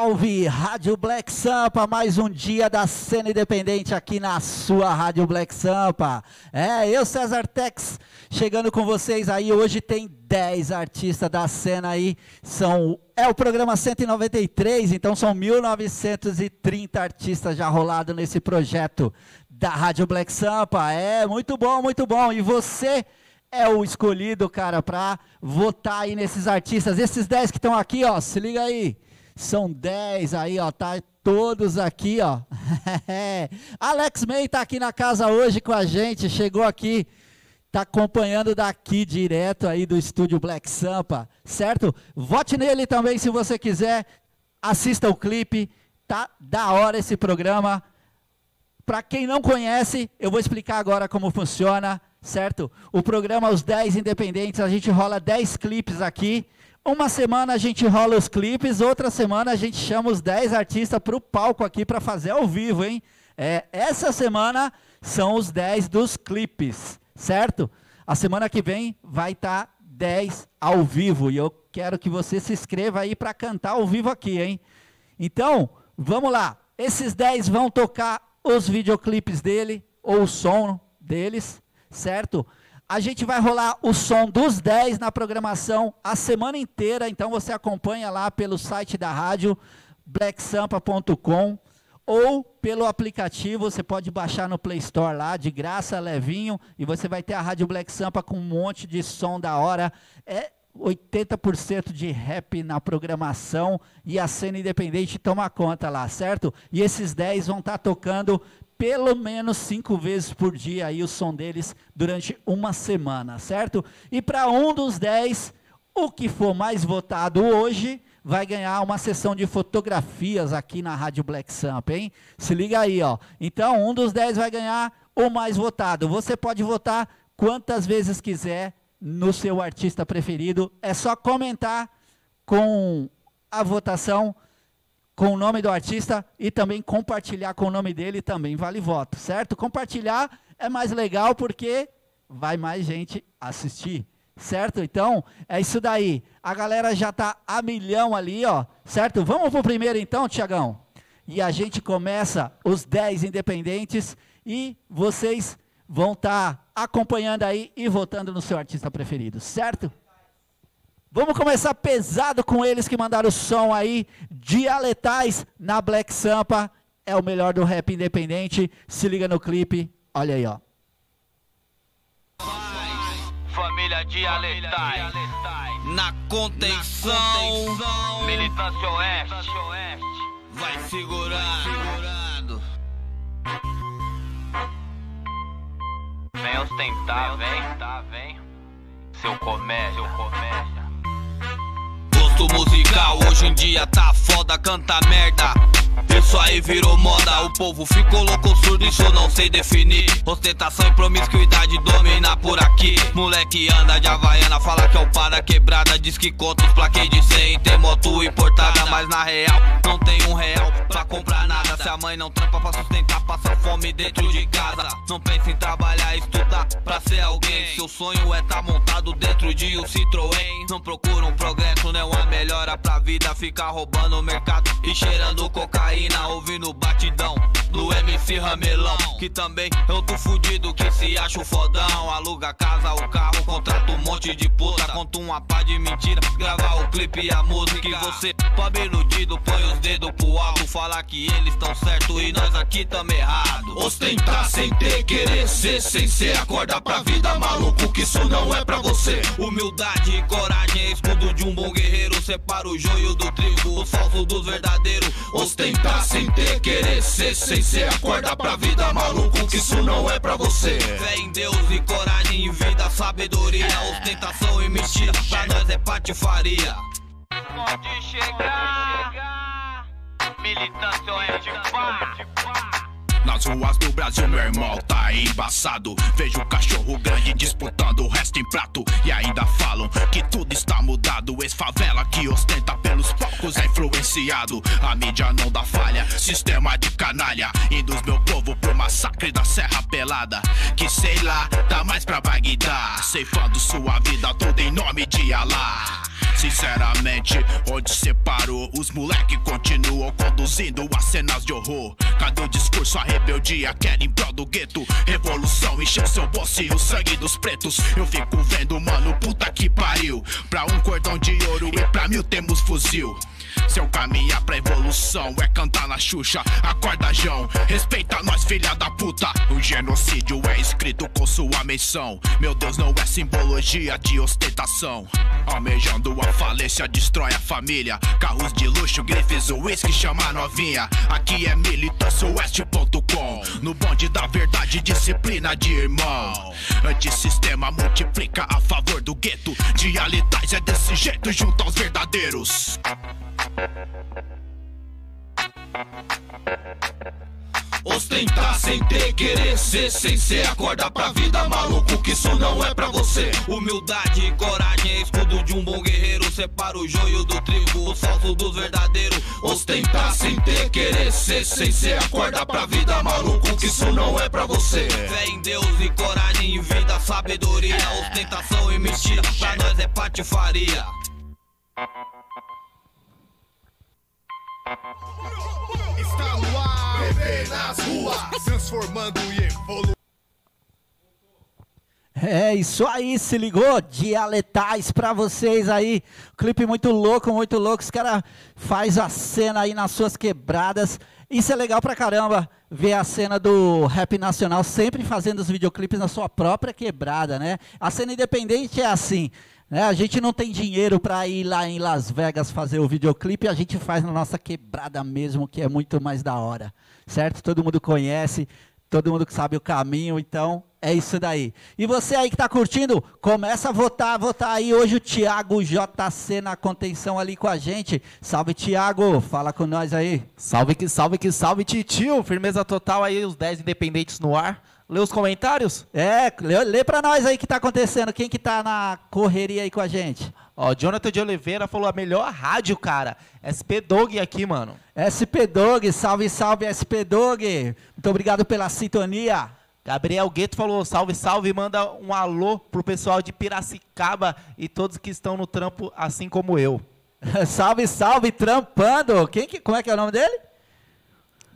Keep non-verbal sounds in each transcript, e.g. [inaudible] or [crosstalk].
salve! Rádio Black Sampa, mais um dia da cena independente aqui na sua Rádio Black Sampa. É, eu, César Tex, chegando com vocês aí. Hoje tem 10 artistas da cena aí. São, é o programa 193, então são 1930 artistas já rolados nesse projeto da Rádio Black Sampa. É, muito bom, muito bom. E você é o escolhido, cara, para votar aí nesses artistas. Esses 10 que estão aqui, ó, se liga aí. São 10 aí, ó, tá todos aqui, ó. [laughs] Alex May tá aqui na casa hoje com a gente, chegou aqui, tá acompanhando daqui direto aí do estúdio Black Sampa, certo? Vote nele também se você quiser, assista o clipe, tá da hora esse programa. Para quem não conhece, eu vou explicar agora como funciona, certo? O programa Os 10 Independentes, a gente rola 10 clipes aqui, uma semana a gente rola os clipes, outra semana a gente chama os 10 artistas para o palco aqui para fazer ao vivo, hein? É, essa semana são os 10 dos clipes, certo? A semana que vem vai estar tá 10 ao vivo e eu quero que você se inscreva aí para cantar ao vivo aqui, hein? Então, vamos lá. Esses 10 vão tocar os videoclipes dele ou o som deles, certo? A gente vai rolar o som dos 10 na programação a semana inteira, então você acompanha lá pelo site da rádio, blacksampa.com, ou pelo aplicativo, você pode baixar no Play Store lá, de graça, levinho, e você vai ter a Rádio Black Sampa com um monte de som da hora. É 80% de rap na programação e a cena independente toma conta lá, certo? E esses 10 vão estar tá tocando pelo menos cinco vezes por dia aí o som deles durante uma semana, certo? E para um dos dez, o que for mais votado hoje vai ganhar uma sessão de fotografias aqui na Rádio Black Samp, hein? Se liga aí, ó. Então, um dos dez vai ganhar o mais votado. Você pode votar quantas vezes quiser no seu artista preferido. É só comentar com a votação com o nome do artista e também compartilhar com o nome dele também vale voto, certo? Compartilhar é mais legal porque vai mais gente assistir, certo? Então, é isso daí. A galera já tá a milhão ali, ó, certo? Vamos pro primeiro então, Tiagão. E a gente começa os 10 independentes e vocês vão estar tá acompanhando aí e votando no seu artista preferido, certo? Vamos começar pesado com eles que mandaram o som aí, dialetais na Black Sampa. É o melhor do rap independente. Se liga no clipe. Olha aí, ó. Família dialetais. Na contenção. Militância oeste. Vai segurar. Segurando. Vem ostentar, vem. Vem. Seu comércio, seu comércio musical. Hoje em dia tá foda, canta merda. Isso aí virou moda, o povo ficou louco, surdo, isso eu não sei definir. Ostentação e promiscuidade domina por aqui. Moleque anda de Havaiana, fala que é o para quebrada. Diz que conta os plaquês de 100, tem moto importada. Mas na real, não tem um real pra comprar nada. Se a mãe não trampa pra sustentar, passa fome dentro de casa. Não pensa em trabalhar, estudar pra ser alguém. Seu sonho é tá montado dentro de um Citroën. Não procura um progresso, não é uma melhora pra vida. Ficar roubando o mercado e cheirando cocaína, ouvindo batidão do MC Ramelão. Que também é outro fudido que se acha o fodão. Aluga casa, o carro, contrata um monte de puta. Conta uma pá de mentira, grava o clipe e a música. E você, pobre iludido, põe os dedos pro alto. Falar que eles estão certo e nós aqui tamo errado. Ostentar sem ter, querer ser, sem ser. Acorda pra vida, maluco, que isso não é pra você. Humildade e coragem é escudo de um bom guerreiro. Separa o joio do trigo, o falso dos verdadeiros. Ostentar sem ter, querer ser, sem ser. Acorda pra vida, maluco, que isso não é pra você. Fé em Deus e coragem e vida, sabedoria. Ostentação e mentira, pra nós é patifaria. Pode chegar, militância é de paz. Nas ruas do Brasil, meu irmão, tá embaçado. Vejo cachorro grande disputando o resto em prato. E ainda falam que tudo está mudado. Ex-favela que ostenta pelos poucos é influenciado. A mídia não dá falha, sistema de canalha. Induz meu povo pro massacre da Serra Pelada. Que sei lá, dá mais pra Bagdá. Ceifando sua vida toda em nome de Allah. Sinceramente, onde separou, os moleque continuam conduzindo as cenas de horror. Cadê o discurso, a rebeldia, quer em prol do gueto? Revolução, encheu seu bolso e o sangue dos pretos. Eu fico vendo, mano, puta que pariu. Pra um cordão de ouro e pra mil temos fuzil. Seu caminhar pra evolução é cantar na Xuxa. Acorda, João, respeita nós, filha da puta. O genocídio é escrito com sua menção. Meu Deus, não é simbologia de ostentação. Almejando a falência, destrói a família. Carros de luxo, grifes, uísque, chama novinha. Aqui é militâncioeste.com. No bonde da verdade, disciplina de irmão. Antissistema multiplica a favor do gueto. Dialitais é desse jeito junto aos verdadeiros. Ostentar sem ter, querer ser, sem ser. Acorda pra vida, maluco, que isso não é pra você. Humildade e coragem é escudo de um bom guerreiro. Separa o joio do trigo, o falso dos verdadeiros. Ostentar sem ter, querer ser, sem ser. Acorda pra vida, maluco, que isso não é pra você. Fé em Deus e coragem e vida, sabedoria. Ostentação e mentira, pra nós é patifaria. Está no ar, nas ruas, transformando e evoluindo. É isso aí, se ligou? Dialetais pra vocês aí. Clipe muito louco, muito louco. Os caras faz a cena aí nas suas quebradas. Isso é legal pra caramba, ver a cena do rap nacional sempre fazendo os videoclipes na sua própria quebrada, né? A cena independente é assim. Né? A gente não tem dinheiro para ir lá em Las Vegas fazer o videoclipe, a gente faz na nossa quebrada mesmo, que é muito mais da hora, certo? Todo mundo conhece, todo mundo que sabe o caminho, então é isso daí. E você aí que está curtindo, começa a votar, votar aí hoje o Thiago JC na contenção ali com a gente. Salve Thiago, fala com nós aí. Salve que salve que salve, titio. Firmeza total aí, os 10 independentes no ar. Lê os comentários? É, lê, lê para nós aí o que tá acontecendo, quem que tá na correria aí com a gente. Ó, Jonathan de Oliveira falou a melhor rádio, cara. SP Dog aqui, mano. SP Dog, salve, salve SP Dog. Muito obrigado pela sintonia. Gabriel Gueto falou salve, salve, manda um alô pro pessoal de Piracicaba e todos que estão no trampo, assim como eu. [laughs] salve, salve, trampando. Quem que, como é que é o nome dele?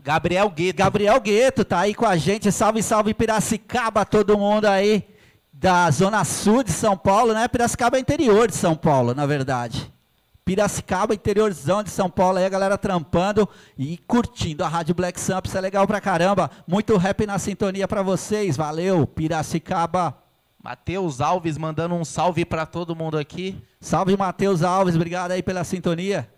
Gabriel Gueto. Gabriel Gueto tá aí com a gente. Salve, salve Piracicaba, todo mundo aí da zona sul de São Paulo, né? Piracicaba é interior de São Paulo, na verdade. Piracicaba, interiorzão de São Paulo, aí a galera trampando e curtindo a Rádio Black Samp, isso é legal pra caramba. Muito rap na sintonia pra vocês, valeu, Piracicaba. Matheus Alves mandando um salve pra todo mundo aqui. Salve, Matheus Alves, obrigado aí pela sintonia.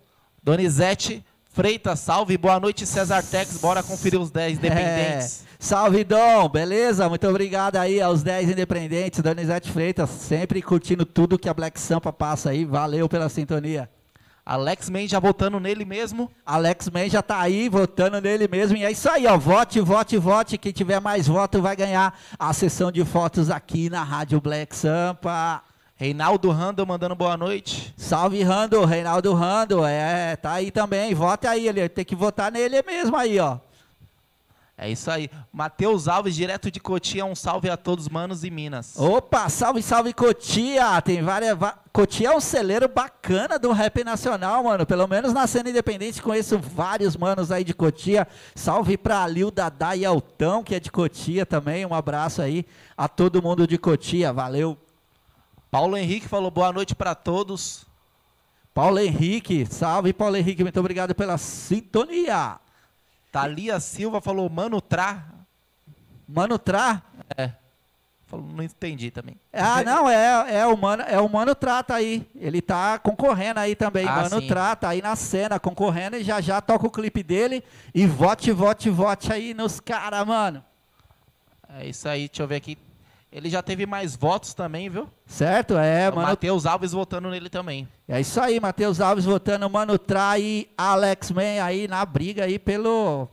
Donizete Freitas, salve, boa noite César Tex, bora conferir os 10 independentes. É. Salve Dom, beleza? Muito obrigado aí aos 10 independentes, Donizete Freitas, sempre curtindo tudo que a Black Sampa passa aí, valeu pela sintonia. Alex Men já votando nele mesmo. Alex Men já tá aí votando nele mesmo. E é isso aí, ó. Vote, vote, vote. Quem tiver mais voto vai ganhar a sessão de fotos aqui na Rádio Black Sampa. Reinaldo Rando mandando boa noite. Salve Rando, Reinaldo Rando, é, tá aí também, vote aí, ele tem que votar nele mesmo aí, ó. É isso aí. Matheus Alves, direto de Cotia, um salve a todos, manos e minas. Opa, salve, salve Cotia. Tem várias. Cotia é um celeiro bacana do rap nacional, mano. Pelo menos na cena independente conheço vários manos aí de Cotia. Salve pra Lil Dadá e Altão, que é de Cotia também. Um abraço aí a todo mundo de Cotia. Valeu. Paulo Henrique falou boa noite para todos. Paulo Henrique, salve Paulo Henrique, muito obrigado pela sintonia. Thalia Silva falou Mano Tra. Mano Tra? É. Falou, não entendi também. Ah, não, é, é, o Mano, é o Mano Tra, tá aí. Ele tá concorrendo aí também. Ah, Mano sim. Tra, tá aí na cena, concorrendo e já já toca o clipe dele. E vote, vote, vote aí nos caras, mano. É isso aí, deixa eu ver aqui. Ele já teve mais votos também, viu? Certo, é, mano. Matheus Alves votando nele também. É isso aí, Matheus Alves votando, Mano Trai e Alex Man aí na briga aí pelo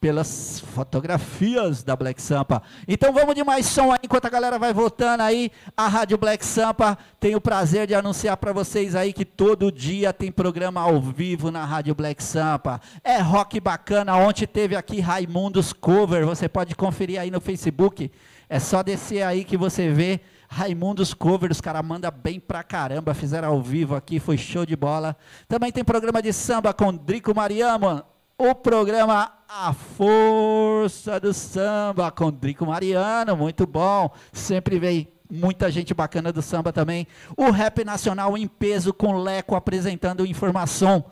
pelas fotografias da Black Sampa. Então vamos de mais som aí, enquanto a galera vai votando aí. A Rádio Black Sampa tem o prazer de anunciar para vocês aí que todo dia tem programa ao vivo na Rádio Black Sampa. É rock bacana, ontem teve aqui Raimundos Cover, você pode conferir aí no Facebook. É só descer aí que você vê Raimundos Cover, os caras mandam bem pra caramba, fizeram ao vivo aqui, foi show de bola. Também tem programa de samba com Drico Mariano, o programa A Força do Samba com Drico Mariano, muito bom. Sempre vem muita gente bacana do samba também. O Rap Nacional em peso com Leco apresentando informação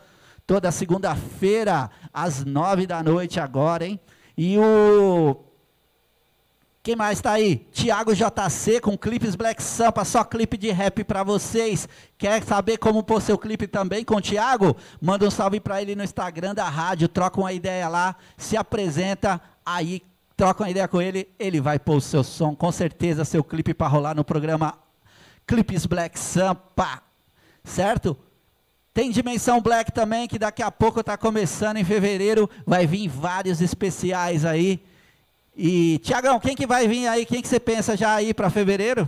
toda segunda-feira às nove da noite agora, hein? E o quem mais está aí? Tiago JC com clipes Black Sampa, só clipe de rap para vocês. Quer saber como pôr seu clipe também com o Tiago? Manda um salve para ele no Instagram da rádio, troca uma ideia lá, se apresenta, aí troca uma ideia com ele, ele vai pôr o seu som, com certeza seu clipe para rolar no programa Clipes Black Sampa, certo? Tem Dimensão Black também, que daqui a pouco está começando em fevereiro, vai vir vários especiais aí e, Tiagão, quem que vai vir aí? Quem que você pensa já aí para fevereiro?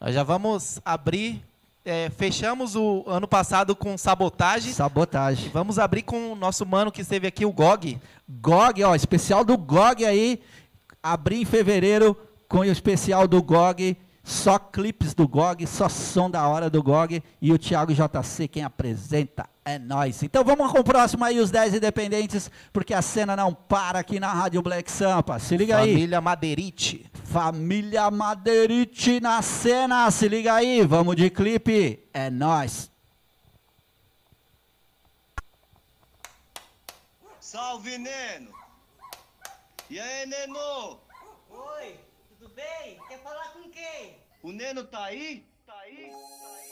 Nós já vamos abrir. É, fechamos o ano passado com sabotagem. Sabotagem. Vamos abrir com o nosso mano que esteve aqui, o GOG. GOG, ó, especial do GOG aí. Abrir em fevereiro com o especial do GOG. Só clipes do GOG, só som da hora do GOG. E o Thiago JC quem apresenta. É nós. Então vamos com o próximo aí, os 10 independentes, porque a cena não para aqui na Rádio Black Sampa. Se liga Família aí. Família Madeirite. Família Madeirite na cena. Se liga aí. Vamos de clipe. É nós. Salve, Neno. E aí, Neno? Oi, tudo bem? Quer falar com quem? O Neno tá aí? Tá aí? Tá aí?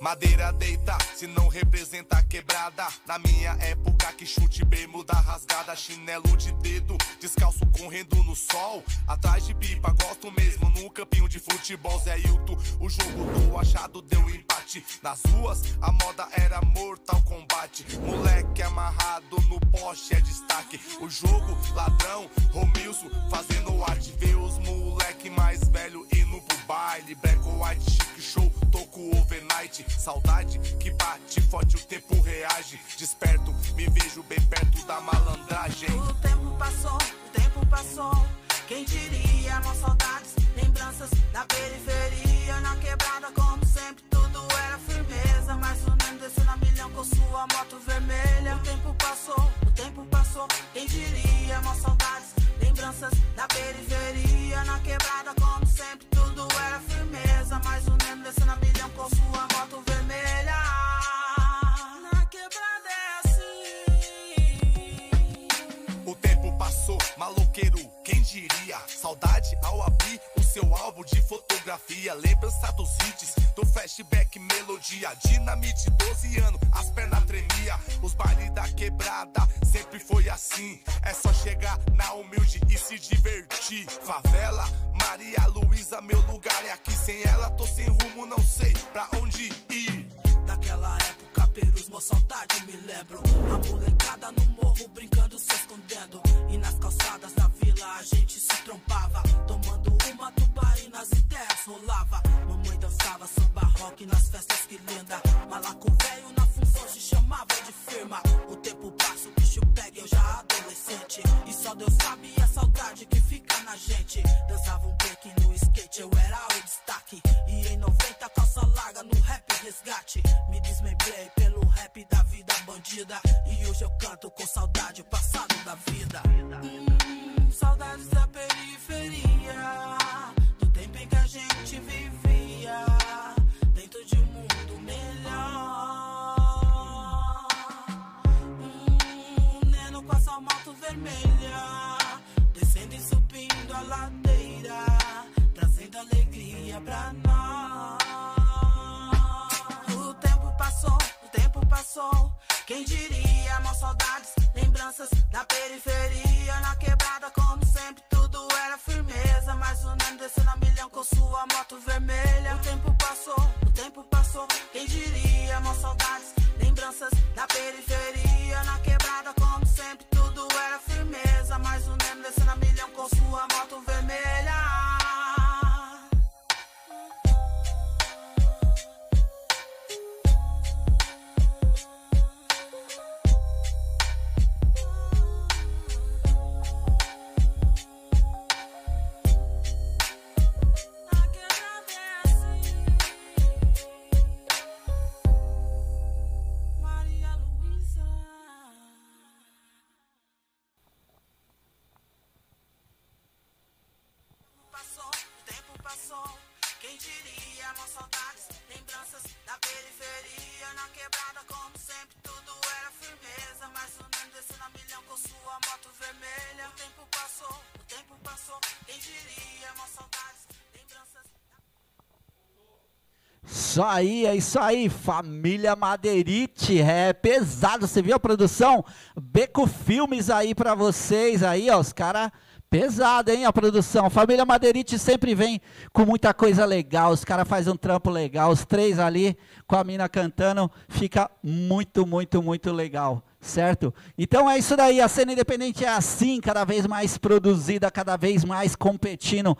Madeira deita, se não representa quebrada. Na minha época que chute bermuda rasgada, chinelo de dedo, descalço correndo no sol. Atrás de pipa, gosto mesmo num campinho de futebol. Zé Hilton, o jogo do achado deu empate. Nas ruas, a moda era mortal combate. Moleque amarrado no poste é destaque. O jogo, ladrão, Romilson fazendo arte. Vê os moleque mais velho indo pro baile. Black White, chic show, toco overnight. Saudade que bate forte, o tempo reage. Desperto, me vejo bem perto da malandragem. O tempo passou, o tempo passou. Quem diria, mó saudades, lembranças da periferia. Na quebrada, como sempre, tudo era firmeza. Mas o Nemo desceu na milhão com sua moto vermelha. O tempo passou, o tempo passou. Quem diria, mó saudades, lembranças da periferia. Na quebrada, como sempre, tudo era firmeza. Mas o Nemo desceu na milhão com sua Saudade ao abrir o seu álbum de fotografia. Lembrança dos hits, do flashback, melodia. Dinamite, 12 anos, as pernas tremia. Os bailes da quebrada sempre foi assim. É só chegar na humilde e se divertir. Favela, Maria Luísa, meu lugar é aqui. Sem ela, tô sem rumo, não sei pra onde ir. Daquela época, Perus, mó saudade, me lembro. A molecada no morro brincando, se escondendo. E nas calçadas da vila a gente se trompava. Tomando uma e nas ideias rolava. Mamãe dançava samba rock nas festas que linda. Malaco velho na função se chamava de firma. O tempo passa, o bicho pega, eu já adolescente. E só Deus sabe a saudade que fica na gente. Dançava um break no skate, eu era o resgate. Me desmembrei pelo rap da vida bandida. E hoje eu canto com saudade, passado da vida. Hum, saudades Quem diria, mal saudades, lembranças da periferia. Na quebrada, como sempre, tudo era firmeza. Mas o Neno desceu na milhão com sua moto vermelha. O tempo passou, o tempo passou. Quem diria, mal saudades, lembranças da periferia. Isso aí, é isso aí, família Madeirite, é pesado, você viu a produção? Beco Filmes aí pra vocês aí, ó, os caras pesado, hein, a produção. Família Madeirite sempre vem com muita coisa legal, os caras fazem um trampo legal, os três ali com a mina cantando, fica muito, muito, muito legal certo? Então é isso daí, a cena independente é assim, cada vez mais produzida, cada vez mais competindo.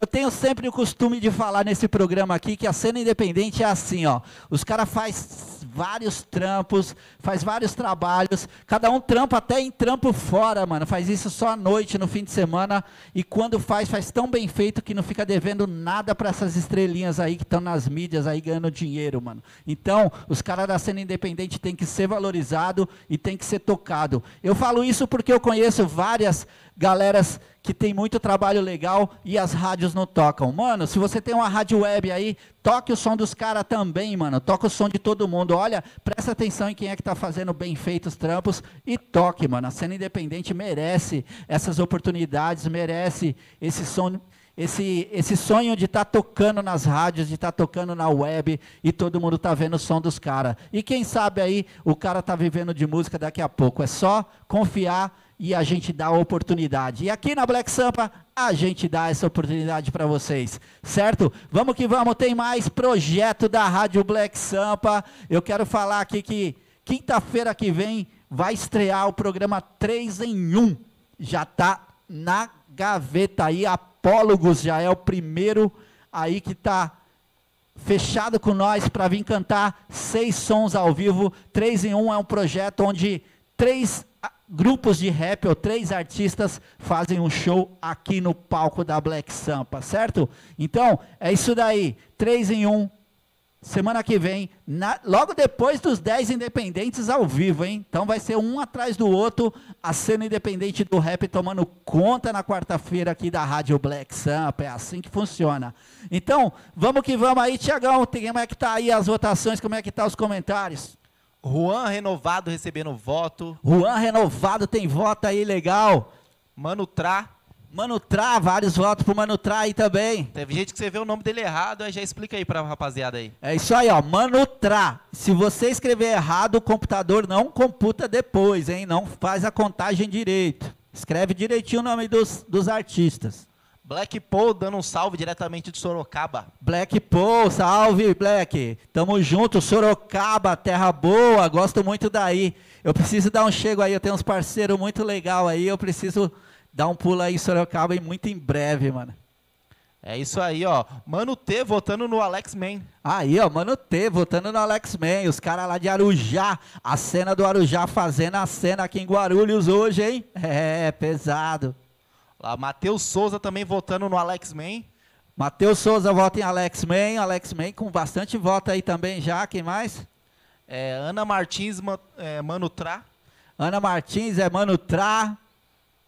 Eu tenho sempre o costume de falar nesse programa aqui que a cena independente é assim, ó. Os caras faz vários trampos, faz vários trabalhos, cada um trampa até em trampo fora, mano. Faz isso só à noite, no fim de semana, e quando faz, faz tão bem feito que não fica devendo nada para essas estrelinhas aí que estão nas mídias aí ganhando dinheiro, mano. Então, os caras da cena independente tem que ser valorizado e tem que ser tocado. Eu falo isso porque eu conheço várias galeras que tem muito trabalho legal e as rádios não tocam. Mano, se você tem uma rádio web aí, toque o som dos caras também, mano. Toca o som de todo mundo. Olha, presta atenção em quem é que tá fazendo bem feitos trampos e toque, mano. A cena independente merece essas oportunidades, merece esse som esse, esse sonho de estar tá tocando nas rádios, de estar tá tocando na web e todo mundo tá vendo o som dos caras. E quem sabe aí o cara tá vivendo de música daqui a pouco. É só confiar e a gente dá a oportunidade. E aqui na Black Sampa a gente dá essa oportunidade para vocês, certo? Vamos que vamos, tem mais projeto da Rádio Black Sampa. Eu quero falar aqui que quinta-feira que vem vai estrear o programa 3 em 1. Já tá na gaveta aí, Apólogos já é o primeiro aí que está fechado com nós para vir cantar seis sons ao vivo. Três em um é um projeto onde três grupos de rap ou três artistas fazem um show aqui no palco da Black Sampa, certo? Então, é isso daí. Três em um. Semana que vem, na, logo depois dos 10 independentes ao vivo, hein? Então vai ser um atrás do outro, a cena independente do rap tomando conta na quarta-feira aqui da Rádio Black Sampa. É assim que funciona. Então, vamos que vamos aí, Tiagão. Como é que tá aí as votações? Como é que tá os comentários? Juan renovado recebendo voto. Juan renovado tem voto aí legal. Mano Tra. Mano Tra, vários votos pro Mano Tra aí também. Teve gente que você vê o nome dele errado, aí já explica aí pra rapaziada aí. É isso aí, ó. Mano Tra. Se você escrever errado, o computador não computa depois, hein? Não faz a contagem direito. Escreve direitinho o nome dos, dos artistas. Black Paul dando um salve diretamente de Sorocaba. Black Paul, salve Black. Tamo junto, Sorocaba, terra boa, gosto muito daí. Eu preciso dar um chego aí, eu tenho uns parceiros muito legal aí, eu preciso dar um pulo aí em Sorocaba e muito em breve, mano. É isso aí, ó. Mano T votando no Alex Man. Aí, ó, Mano T votando no Alex Man. Os caras lá de Arujá. A cena do Arujá fazendo a cena aqui em Guarulhos hoje, hein? [laughs] É, pesado. Lá, Matheus Souza também votando no Alex Man. Matheus Souza vota em Alex Man. Alex Man com bastante voto aí também já. Quem mais? É, Ana Martins, é, Mano Tra. Ana Martins é Mano Tra.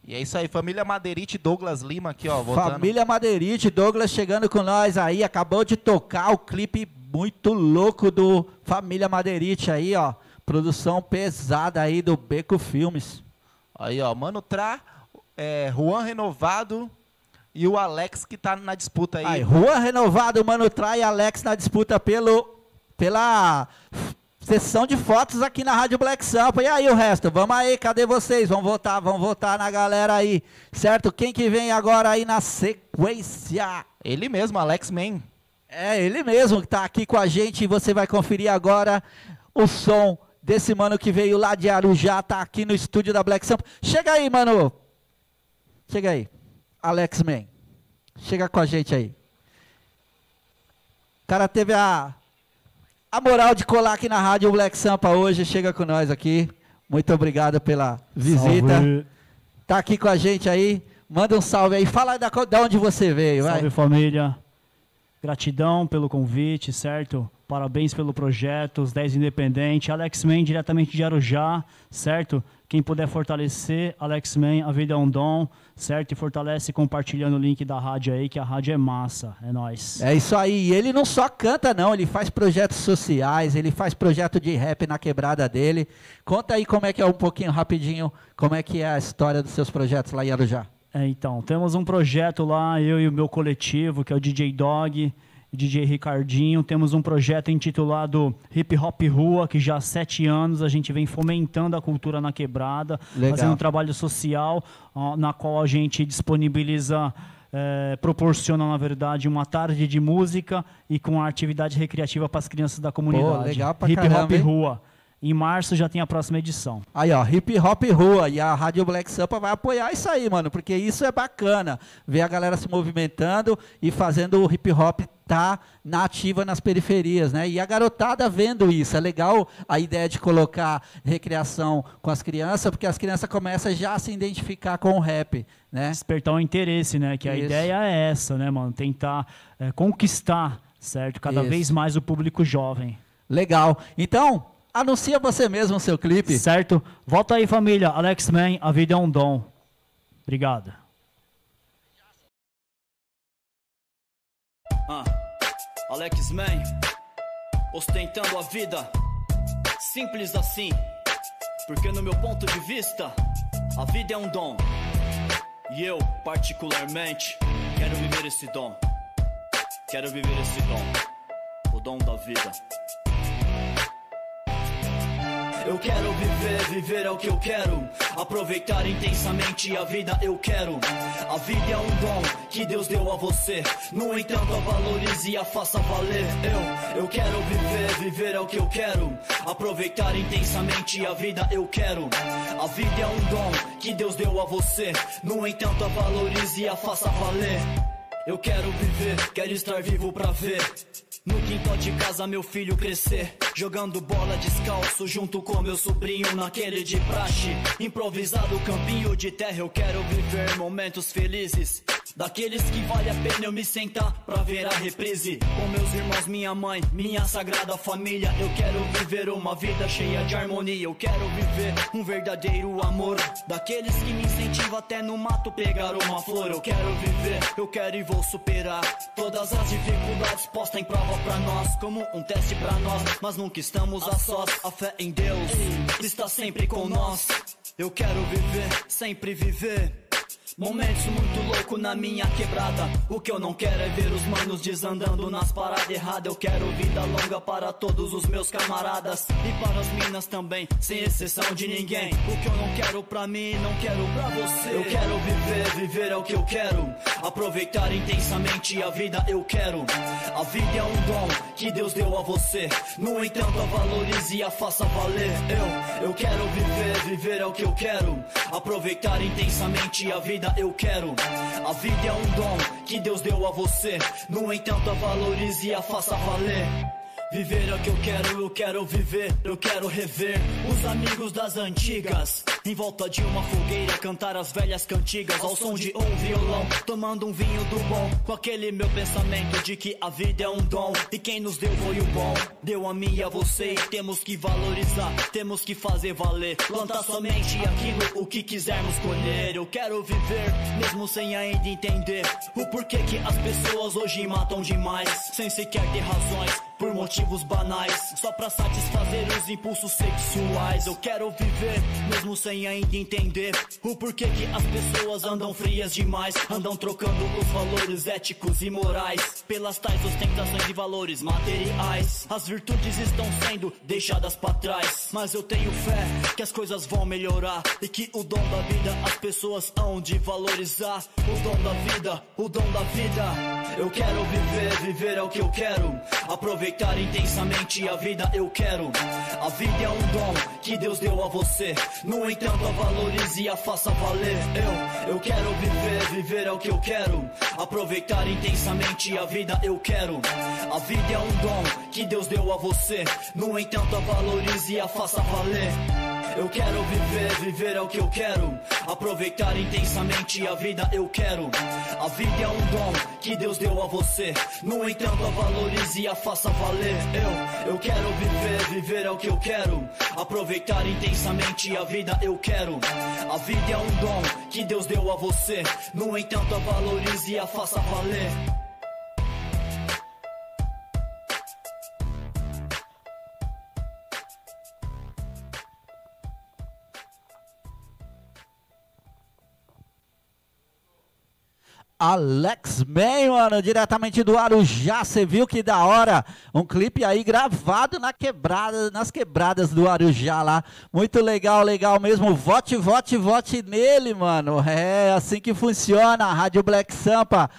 E é isso aí, família Madeirite Douglas Lima aqui, ó, votando. Família Madeirite Douglas chegando com nós aí, acabou de tocar o clipe muito louco do Família Madeirite aí, ó. Produção pesada aí do Beco Filmes. Aí, ó, Mano Tra, é, Juan Renovado e o Alex que tá na disputa aí. aí Juan Renovado, Mano Trai e Alex na disputa pelo, pela sessão de fotos aqui na Rádio Black Sampa. E aí o resto? Vamos aí, cadê vocês? Vamos votar, vamos votar na galera aí, certo? Quem que vem agora aí na sequência? Ele mesmo, Alex Man. É, ele mesmo que tá aqui com a gente e você vai conferir agora o som desse mano que veio lá de Arujá, tá aqui no estúdio da Black Sampa. Chega aí, mano. Chega aí. Alex Man. Chega com a gente aí. O cara teve a, a moral de colar aqui na rádio Black Sampa hoje. Chega com nós aqui. Muito obrigado pela visita. Salve. Tá aqui com a gente aí. Manda um salve aí. Fala da, da onde você veio. Salve vai. família. Gratidão pelo convite, certo? Parabéns pelo projeto, os 10 Independente. Alex Man, diretamente de Arujá, certo? Quem puder fortalecer, Alex Man, a vida é um dom, certo? E fortalece compartilhando o link da rádio aí, que a rádio é massa, é nós. É isso aí. E ele não só canta, não, ele faz projetos sociais, ele faz projeto de rap na quebrada dele. Conta aí como é que é um pouquinho rapidinho, como é que é a história dos seus projetos lá em Arujá. É, então, temos um projeto lá, eu e o meu coletivo, que é o DJ Dog DJ Ricardinho. Temos um projeto intitulado Hip Hop Rua, que já há sete anos a gente vem fomentando a cultura na quebrada, Legal. fazendo um trabalho social, ó, na qual a gente disponibiliza. eh, proporciona, na verdade, uma tarde de música e com a atividade recreativa para as crianças da comunidade. legal pra Hip Hop caramba, hein? Rua. Em março já tem a próxima edição. Aí, ó, hip hop rua. E a Rádio Black Sampa vai apoiar isso aí, mano, porque isso é bacana. Ver a galera se movimentando e fazendo o hip hop tá na ativa nas periferias, né? E a garotada vendo isso. É legal a ideia de colocar recreação com as crianças, porque as crianças começam já a se identificar com o rap, né? Despertar o interesse, né? Que a Isso. ideia é essa, né, mano? Tentar eh, conquistar, certo? Cada Isso. vez mais o público jovem. Legal. Então, anuncia você mesmo o seu clipe. Certo? Volta aí, família. Alex Man, a vida é um dom. Obrigado. Ah, Alex Man, ostentando a vida, simples assim, porque no meu ponto de vista, a vida é um dom, e eu, particularmente, quero viver esse dom, quero viver esse dom, o dom da vida. Eu quero viver, viver é o que eu quero. Aproveitar intensamente a vida eu quero. A vida é um dom que Deus deu a você. No entanto, a valorize e a faça valer. Eu, eu quero viver, viver é o que eu quero. Aproveitar intensamente a vida eu quero. A vida é um dom que Deus deu a você. No entanto, a valorize e a faça valer. Eu quero viver, quero estar vivo pra ver. No quintal de casa, meu filho crescer. Jogando bola descalço junto com meu sobrinho naquele de praxe. Improvisado campinho de terra, eu quero viver momentos felizes. Daqueles que vale a pena eu me sentar pra ver a reprise. Com meus irmãos, minha mãe, minha sagrada família. Eu quero viver uma vida cheia de harmonia. Eu quero viver um verdadeiro amor. Daqueles que me incentivam até no mato pegar uma flor. Eu quero viver, eu quero e vou superar todas as dificuldades postas em prova pra nós. Como um teste pra nós, mas nunca estamos a sós. A fé em Deus está sempre com nós. Eu quero viver, sempre viver. Momentos muito louco na minha quebrada. O que eu não quero é ver os manos desandando nas paradas erradas. Eu quero vida longa para todos os meus camaradas e para as minas também, sem exceção de ninguém. O que eu não quero pra mim, não quero pra você. Eu quero viver, viver é o que eu quero. Aproveitar intensamente a vida eu quero. A vida é um dom que Deus deu a você. No entanto, a valorize e a faça valer. Eu, eu quero viver, viver é o que eu quero. Aproveitar intensamente a vida eu quero. A vida é um dom que Deus deu a você. No entanto, a valorize e a faça valer. Viver é o que eu quero, eu quero viver, eu quero rever os amigos das antigas. Em volta de uma fogueira, cantar as velhas cantigas ao som de um violão, tomando um vinho do bom. Com aquele meu pensamento de que a vida é um dom e quem nos deu foi o bom. Deu a mim e a você, temos que valorizar, temos que fazer valer. Plantar somente aquilo o que quisermos colher. Eu quero viver, mesmo sem ainda entender o porquê que as pessoas hoje matam demais, sem sequer ter razões por motivos banais, só pra satisfazer os impulsos sexuais. Eu quero viver, mesmo sem ainda entender o porquê que as pessoas andam frias demais, andam trocando os valores éticos e morais pelas tais ostentações de valores materiais. As virtudes estão sendo deixadas pra trás, mas eu tenho fé que as coisas vão melhorar e que o dom da vida as pessoas hão de valorizar. O dom da vida, o dom da vida. Eu quero viver, viver é o que eu quero. Aproveitar intensamente a vida eu quero. A vida é um dom que Deus deu a você. No entanto, a valorize e a faça valer. Eu, eu quero viver, viver é o que eu quero. Aproveitar intensamente a vida eu quero. A vida é um dom que Deus deu a você. No entanto, a valorize e a faça valer. Eu quero viver, viver é o que eu quero. Aproveitar intensamente a vida eu quero. A vida é um dom que Deus deu a você. No entanto, a valorize e a faça valer. Eu, eu quero viver, viver é o que eu quero. Aproveitar intensamente a vida eu quero. A vida é um dom que Deus deu a você. No entanto, a valorize e a faça valer. Alex Man, mano, diretamente do Arujá. Você viu que da hora? Um clipe aí gravado na quebrada, nas quebradas do Arujá lá. Muito legal, legal mesmo. Vote, vote, vote nele, mano. É assim que funciona a Rádio Black Sampa.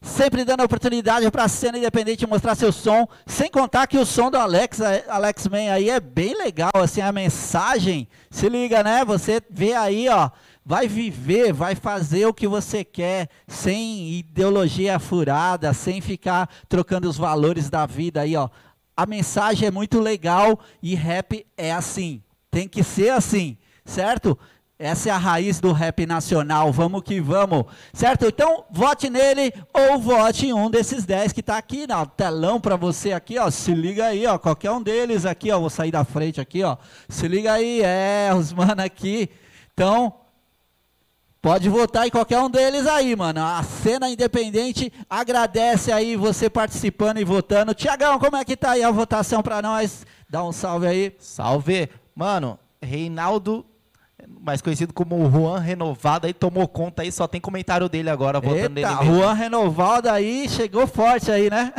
Sempre dando oportunidade para a cena independente mostrar seu som, sem contar que o som do Alex, Alex Man aí é bem legal, assim, a mensagem, se liga, né? Você vê aí, ó, vai viver, vai fazer o que você quer, sem ideologia furada, sem ficar trocando os valores da vida aí, ó. A mensagem é muito legal e rap é assim, tem que ser assim, certo? Essa é a raiz do rap nacional. Vamos que vamos. Certo? Então, vote nele ou vote em um desses 10 que está aqui no telão para você aqui, ó. Se liga aí, ó. Qualquer um deles aqui, ó. Vou sair da frente aqui, ó. Se liga aí, é, os mano aqui. Então, pode votar em qualquer um deles aí, mano. A cena independente agradece aí você participando e votando. Tiagão, como é que tá aí a votação para nós? Dá um salve aí. Salve. Mano, Reinaldo mais conhecido como Juan Renovado, aí tomou conta aí, só tem comentário dele agora, votando Eita, nele mesmo. Juan Renovado aí, chegou forte aí, né?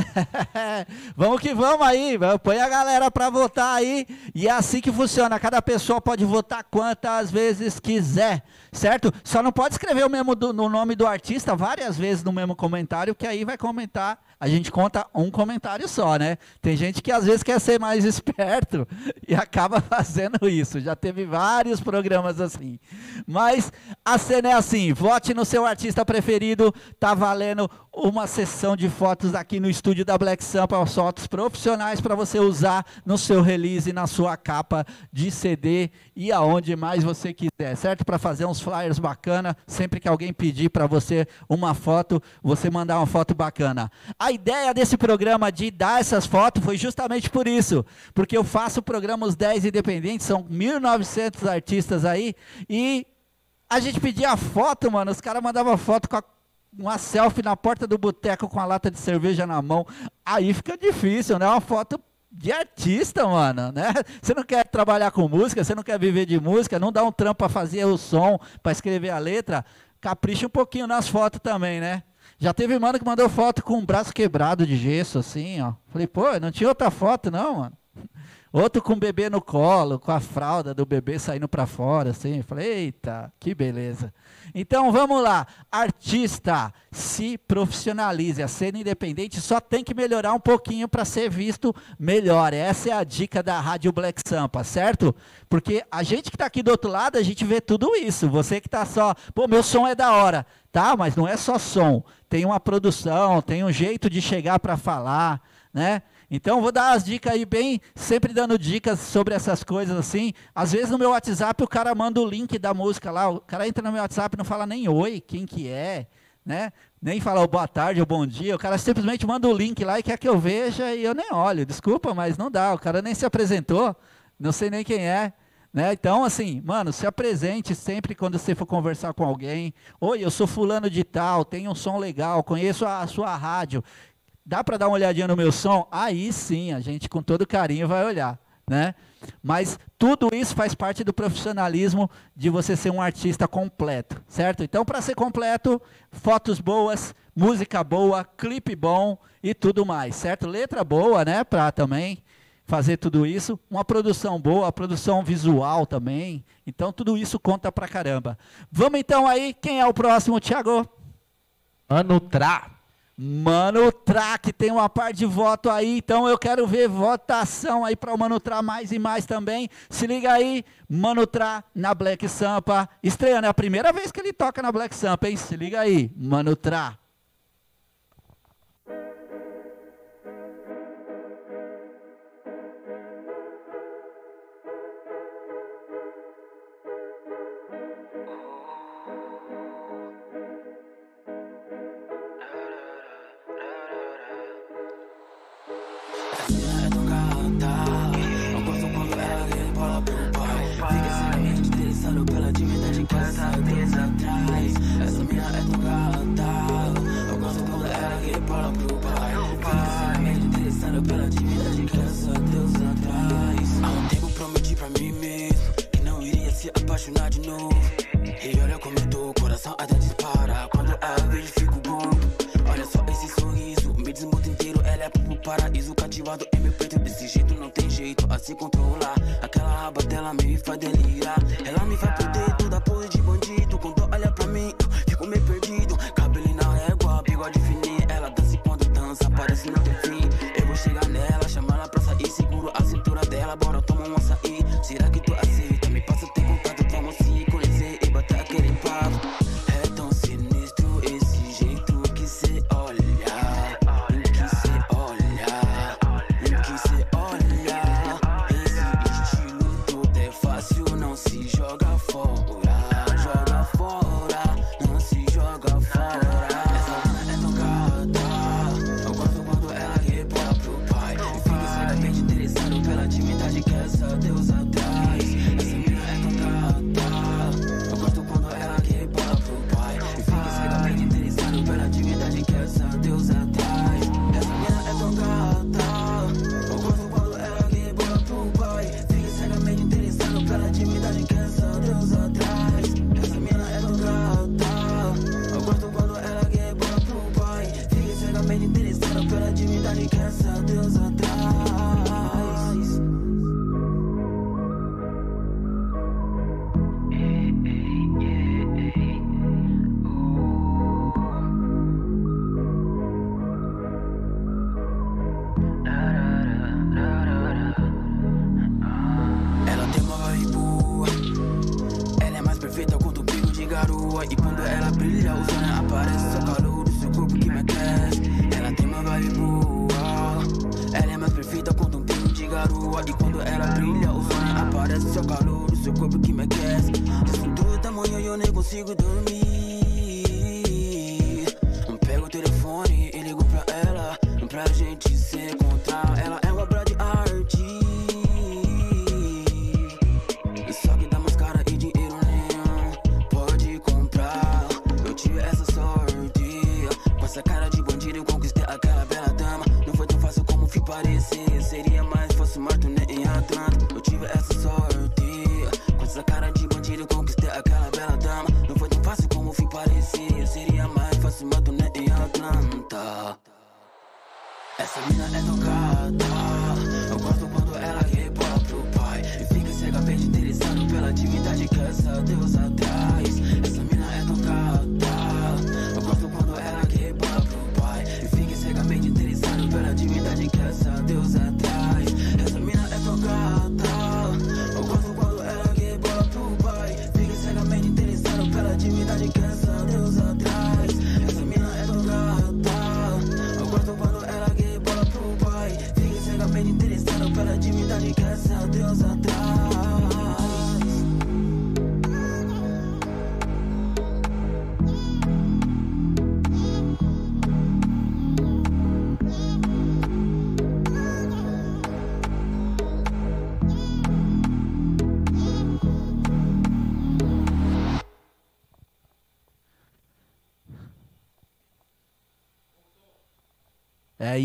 [laughs] vamos que vamos aí, põe a galera pra votar aí, e é assim que funciona, cada pessoa pode votar quantas vezes quiser, certo? Só não pode escrever o mesmo do, no nome do artista várias vezes no mesmo comentário, que aí vai comentar a gente conta um comentário só, né? Tem gente que às vezes quer ser mais [laughs] esperto e acaba fazendo isso. Já teve vários programas assim. Mas a cena é assim: vote no seu artista preferido. Tá valendo uma sessão de fotos aqui no estúdio da Black Sampa, fotos profissionais para você usar no seu release, na sua capa de CD e aonde mais você quiser, certo? Para fazer uns flyers bacana, sempre que alguém pedir para você uma foto, você mandar uma foto bacana. A ideia desse programa de dar essas fotos foi justamente por isso, porque eu faço o programa Os 10 Independentes, são 1.900 artistas aí, e a gente pedia foto, mano, os caras mandavam foto com a uma selfie na porta do boteco com a lata de cerveja na mão, aí fica difícil, né? Uma foto de artista, mano, né? Você não quer trabalhar com música, você não quer viver de música, não dá um trampo para fazer o som, para escrever a letra, capricha um pouquinho nas fotos também, né? Já teve mano que mandou foto com um braço quebrado de gesso, assim, ó. Falei, pô, não tinha outra foto, não, mano. Outro com o bebê no colo, com a fralda do bebê saindo para fora, assim. Falei, eita, que beleza. Então vamos lá, artista, se profissionalize. A cena independente só tem que melhorar um pouquinho para ser visto melhor. Essa é a dica da Rádio Black Sampa, certo? Porque a gente que está aqui do outro lado, a gente vê tudo isso. Você que está só, pô, meu som é da hora, tá? Mas não é só som. Tem uma produção, tem um jeito de chegar para falar, né? Então, vou dar as dicas aí bem, sempre dando dicas sobre essas coisas assim. Às vezes no meu WhatsApp o cara manda o link da música lá, o cara entra no meu WhatsApp e não fala nem oi, quem que é, né? Nem fala o boa tarde ou bom dia, o cara simplesmente manda o link lá e quer que eu veja e eu nem olho. Desculpa, mas não dá, o cara nem se apresentou, não sei nem quem é. Né? Então, assim, mano, se apresente sempre quando você for conversar com alguém. Oi, eu sou fulano de tal, tenho um som legal, conheço a sua rádio. Dá para dar uma olhadinha no meu som? Aí sim, a gente com todo carinho vai olhar, né? Mas tudo isso faz parte do profissionalismo de você ser um artista completo, certo? Então, para ser completo, fotos boas, música boa, clipe bom e tudo mais, certo? Letra boa, né? Para também fazer tudo isso, uma produção boa, produção visual também. Então, tudo isso conta pra caramba. Vamos então aí, quem é o próximo, Thiago? Anutra. Mano Track tem uma parte de voto aí, então eu quero ver votação aí para o Mano Tra mais e mais também. Se liga aí, Mano Tra na Black Sampa, estreando, é a primeira vez que ele toca na Black Sampa, hein? Se liga aí, Mano Tra. Apaixonar de novo. E olha como eu tô, o coração até dispara. Quando a vejo, fico bom. Olha só esse sorriso, me desmonta inteiro. Ela é pro paraíso, cativado em meu peito. Desse jeito não tem jeito a se controlar. Aquela raba dela me faz delirar.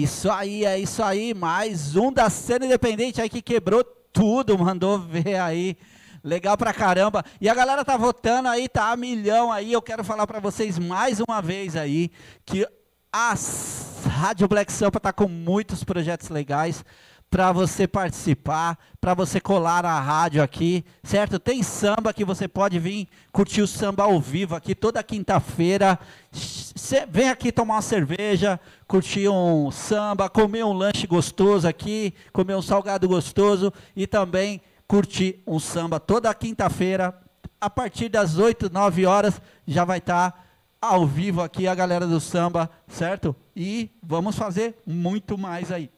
Isso aí, é isso aí. Mais um da cena independente aí que quebrou tudo, mandou ver aí. Legal pra caramba. E a galera tá votando aí, tá a milhão aí. Eu quero falar pra vocês mais uma vez aí que a Rádio Black Sampa tá com muitos projetos legais para você participar, para você colar na rádio aqui, certo? Tem samba que você pode vir curtir o samba ao vivo aqui toda quinta-feira. Vem aqui tomar uma cerveja, curtir um samba, comer um lanche gostoso aqui, comer um salgado gostoso e também curtir um samba toda quinta-feira. A partir das 8, 9 horas já vai estar ao vivo aqui a galera do samba, certo? E vamos fazer muito mais aí.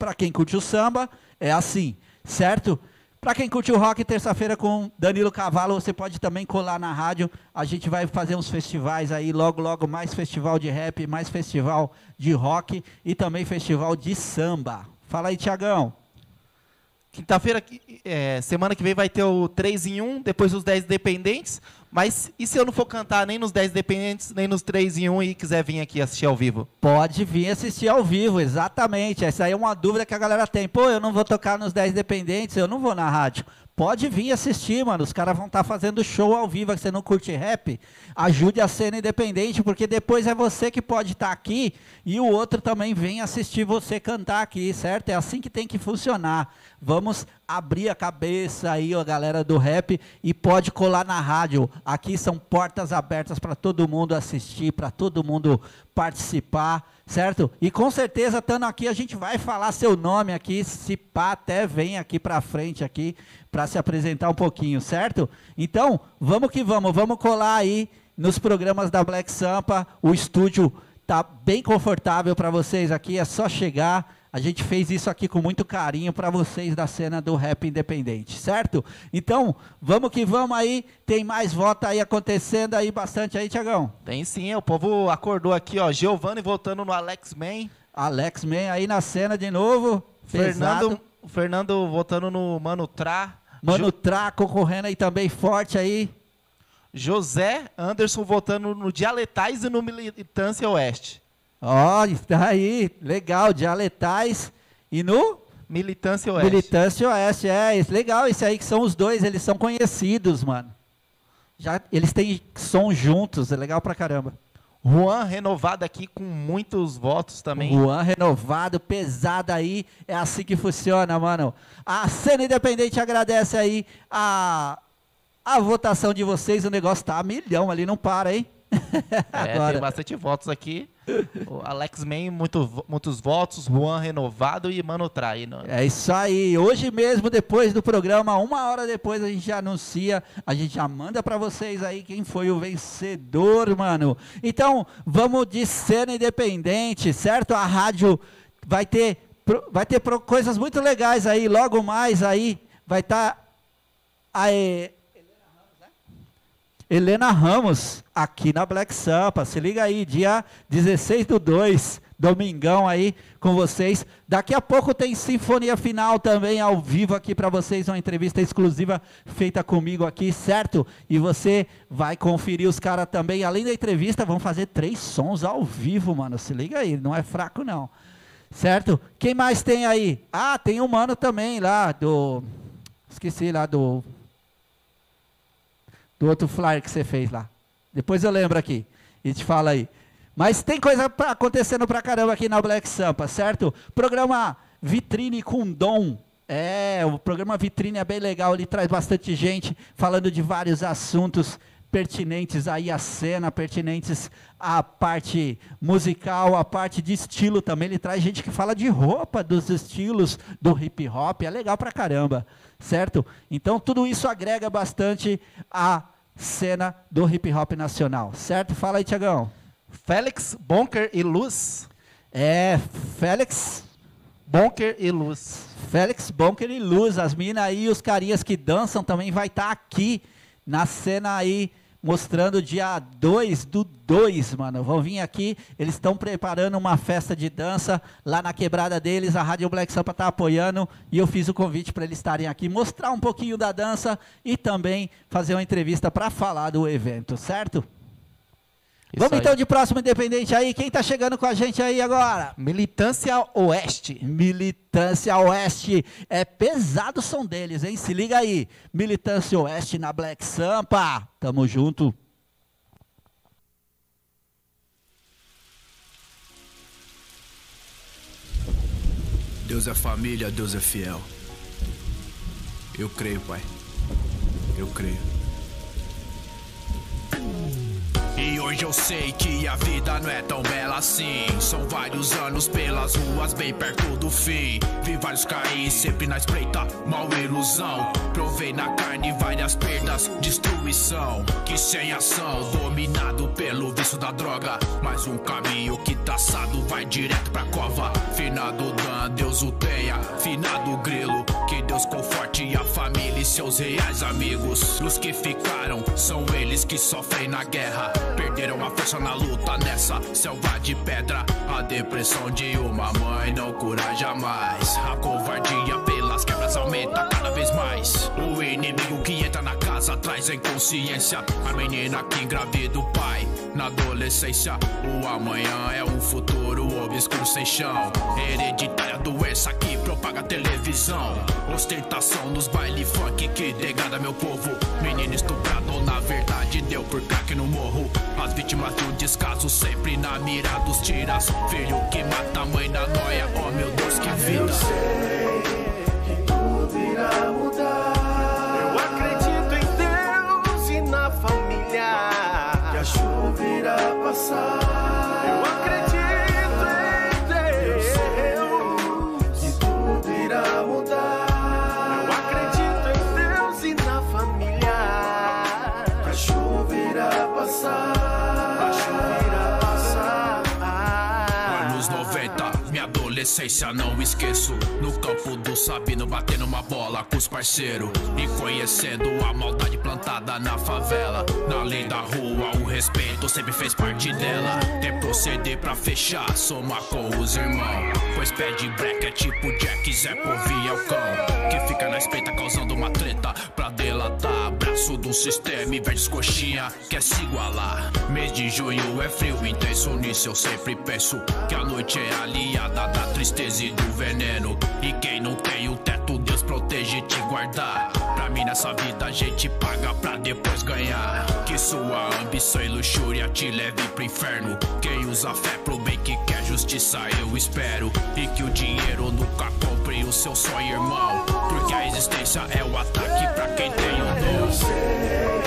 Para quem curte o samba, é assim, certo? Para quem curte o rock, terça-feira com Danilo Cavalo, você pode também colar na rádio. A gente vai fazer uns festivais aí, logo, logo, mais festival de rap, mais festival de rock e também festival de samba. Fala aí, Tiagão. Quinta-feira, é, semana que vem vai ter o 3 em 1, depois os 10 dependentes. Mas e se eu não for cantar nem nos 10 dependentes, nem nos 3 em 1 e quiser vir aqui assistir ao vivo? Pode vir assistir ao vivo, exatamente. Essa aí é uma dúvida que a galera tem. Pô, eu não vou tocar nos 10 dependentes, eu não vou na rádio. Pode vir assistir, mano. Os caras vão estar fazendo show ao vivo. Você não curte rap? Ajude a cena independente, porque depois é você que pode estar aqui e o outro também vem assistir você cantar aqui, certo? É assim que tem que funcionar. Vamos abrir a cabeça aí, ó, galera do rap, e pode colar na rádio. Aqui são portas abertas para todo mundo assistir, para todo mundo participar, certo? E com certeza, estando aqui, a gente vai falar seu nome aqui, se pá, até vem aqui para frente aqui, para se apresentar um pouquinho, certo? Então, vamos que vamos, vamos colar aí nos programas da Black Sampa, o estúdio tá bem confortável para vocês aqui, é só chegar, a gente fez isso aqui com muito carinho para vocês da cena do rap independente, certo? Então, vamos que vamos aí. Tem mais voto aí acontecendo aí bastante aí, Tiagão? Tem sim, o povo acordou aqui, ó. Giovanni voltando no Alex Man. Alex Man aí na cena de novo. Fernando, Fernando voltando no Mano Tra. Mano jo... Tra concorrendo aí também forte aí. José Anderson voltando no Dialetais e no Militância Oeste. Ó, oh, está aí, legal, dialetais e no Militância Oeste. Militância Oeste, é, legal, isso aí que são os dois, eles são conhecidos, mano. Já, eles têm som juntos, é legal pra caramba. Juan renovado aqui com muitos votos também. Juan renovado, pesado aí, é assim que funciona, mano. A cena independente agradece aí a, a votação de vocês, o negócio tá a milhão ali, não para, hein? [laughs] É, Agora. tem bastante votos aqui. O Alex Man, muito, muitos votos. Juan renovado e Mano Traíno. É isso aí. Hoje mesmo, depois do programa, uma hora depois, a gente já anuncia, a gente já manda para vocês aí quem foi o vencedor, mano. Então, vamos de cena independente, certo? A rádio vai ter, vai ter coisas muito legais aí. Logo mais aí vai estar. Tá, aí, Helena Ramos, aqui na Black Sampa. Se liga aí, dia 16 do 2, domingão aí com vocês. Daqui a pouco tem Sinfonia Final também ao vivo aqui para vocês, uma entrevista exclusiva feita comigo aqui, certo? E você vai conferir os caras também. Além da entrevista, vão fazer três sons ao vivo, mano. Se liga aí, não é fraco não. Certo? Quem mais tem aí? Ah, tem um mano também lá do. Esqueci lá do do outro flyer que você fez lá. Depois eu lembro aqui e te fala aí. Mas tem coisa pra, acontecendo pra caramba aqui na Black Sampa, certo? Programa Vitrine com Dom. É, o programa Vitrine é bem legal, ele traz bastante gente falando de vários assuntos pertinentes aí à cena, pertinentes à parte musical, à parte de estilo também. Ele traz gente que fala de roupa, dos estilos do hip hop, é legal pra caramba, certo? Então tudo isso agrega bastante a cena do hip hop nacional, certo? Fala aí, Tiagão. Félix, Bonker e Luz. É, Félix, Bonker e Luz. Félix, Bonker e Luz. As minas aí, os carinhas que dançam também vai estar tá aqui na cena aí mostrando dia 2 do 2, mano. Vão vir aqui, eles estão preparando uma festa de dança lá na quebrada deles, a Rádio Black Sampa tá apoiando e eu fiz o convite para eles estarem aqui, mostrar um pouquinho da dança e também fazer uma entrevista para falar do evento, certo? Isso Vamos aí. então de próximo independente aí. Quem tá chegando com a gente aí agora? Militância Oeste. Militância Oeste. É pesado o som deles, hein? Se liga aí. Militância Oeste na Black Sampa. Tamo junto. Deus é família, Deus é fiel. Eu creio, Pai. Eu creio. Hoje eu sei que a vida não é tão bela assim. São vários anos pelas ruas, bem perto do fim. Vi vários cair, sempre na espreita, mal ilusão. Provei na carne várias perdas, destruição. Que sem ação, dominado pelo vício da droga. Mais um caminho que traçado vai direto pra cova. Finado Dan, Deus o tenha. Finado Grilo, que Deus conforte a família e seus reais amigos. Os que ficaram são eles que sofrem na guerra. Perderam a força na luta nessa selva de pedra. A depressão de uma mãe não cura jamais. A covardia pelas quebras aumenta cada vez mais. O inimigo que entra na casa traz a inconsciência. A menina que engravida o pai na adolescência. O amanhã é um futuro obscuro sem chão. Hereditária doença que propaga televisão. Ostentação nos baile funk que degrada meu povo. Menino estuprado, na verdade deu por crack no morro. As vítimas do descaso sempre na mira dos tiras. Filho que mata a mãe na noia, oh meu Deus, que vida. Adolescência não esqueço. No campo do Sabino, batendo uma bola com os parceiros. E conhecendo a maldade plantada na favela. Na lei da rua, o respeito sempre fez parte dela. Tem proceder pra fechar, somar com os irmãos. Pois pé de break é tipo Jack, Zé Povi é o cão. Que fica na espreita causando uma treta pra delatar. Braço do sistema e verdes coxinha quer se igualar. Mês de junho é frio, intenso nisso eu sempre penso. Que a noite é aliada da tristeza e do veneno. E quem não tem o teto, Deus protege e te guardar. Pra mim nessa vida a gente paga pra depois ganhar. Que sua ambição e luxúria te leve pro inferno. Quem usa fé pro bem que quer justiça, eu espero. E que o dinheiro nunca compre o seu sonho, irmão. Porque a existência é o ataque pra quem tem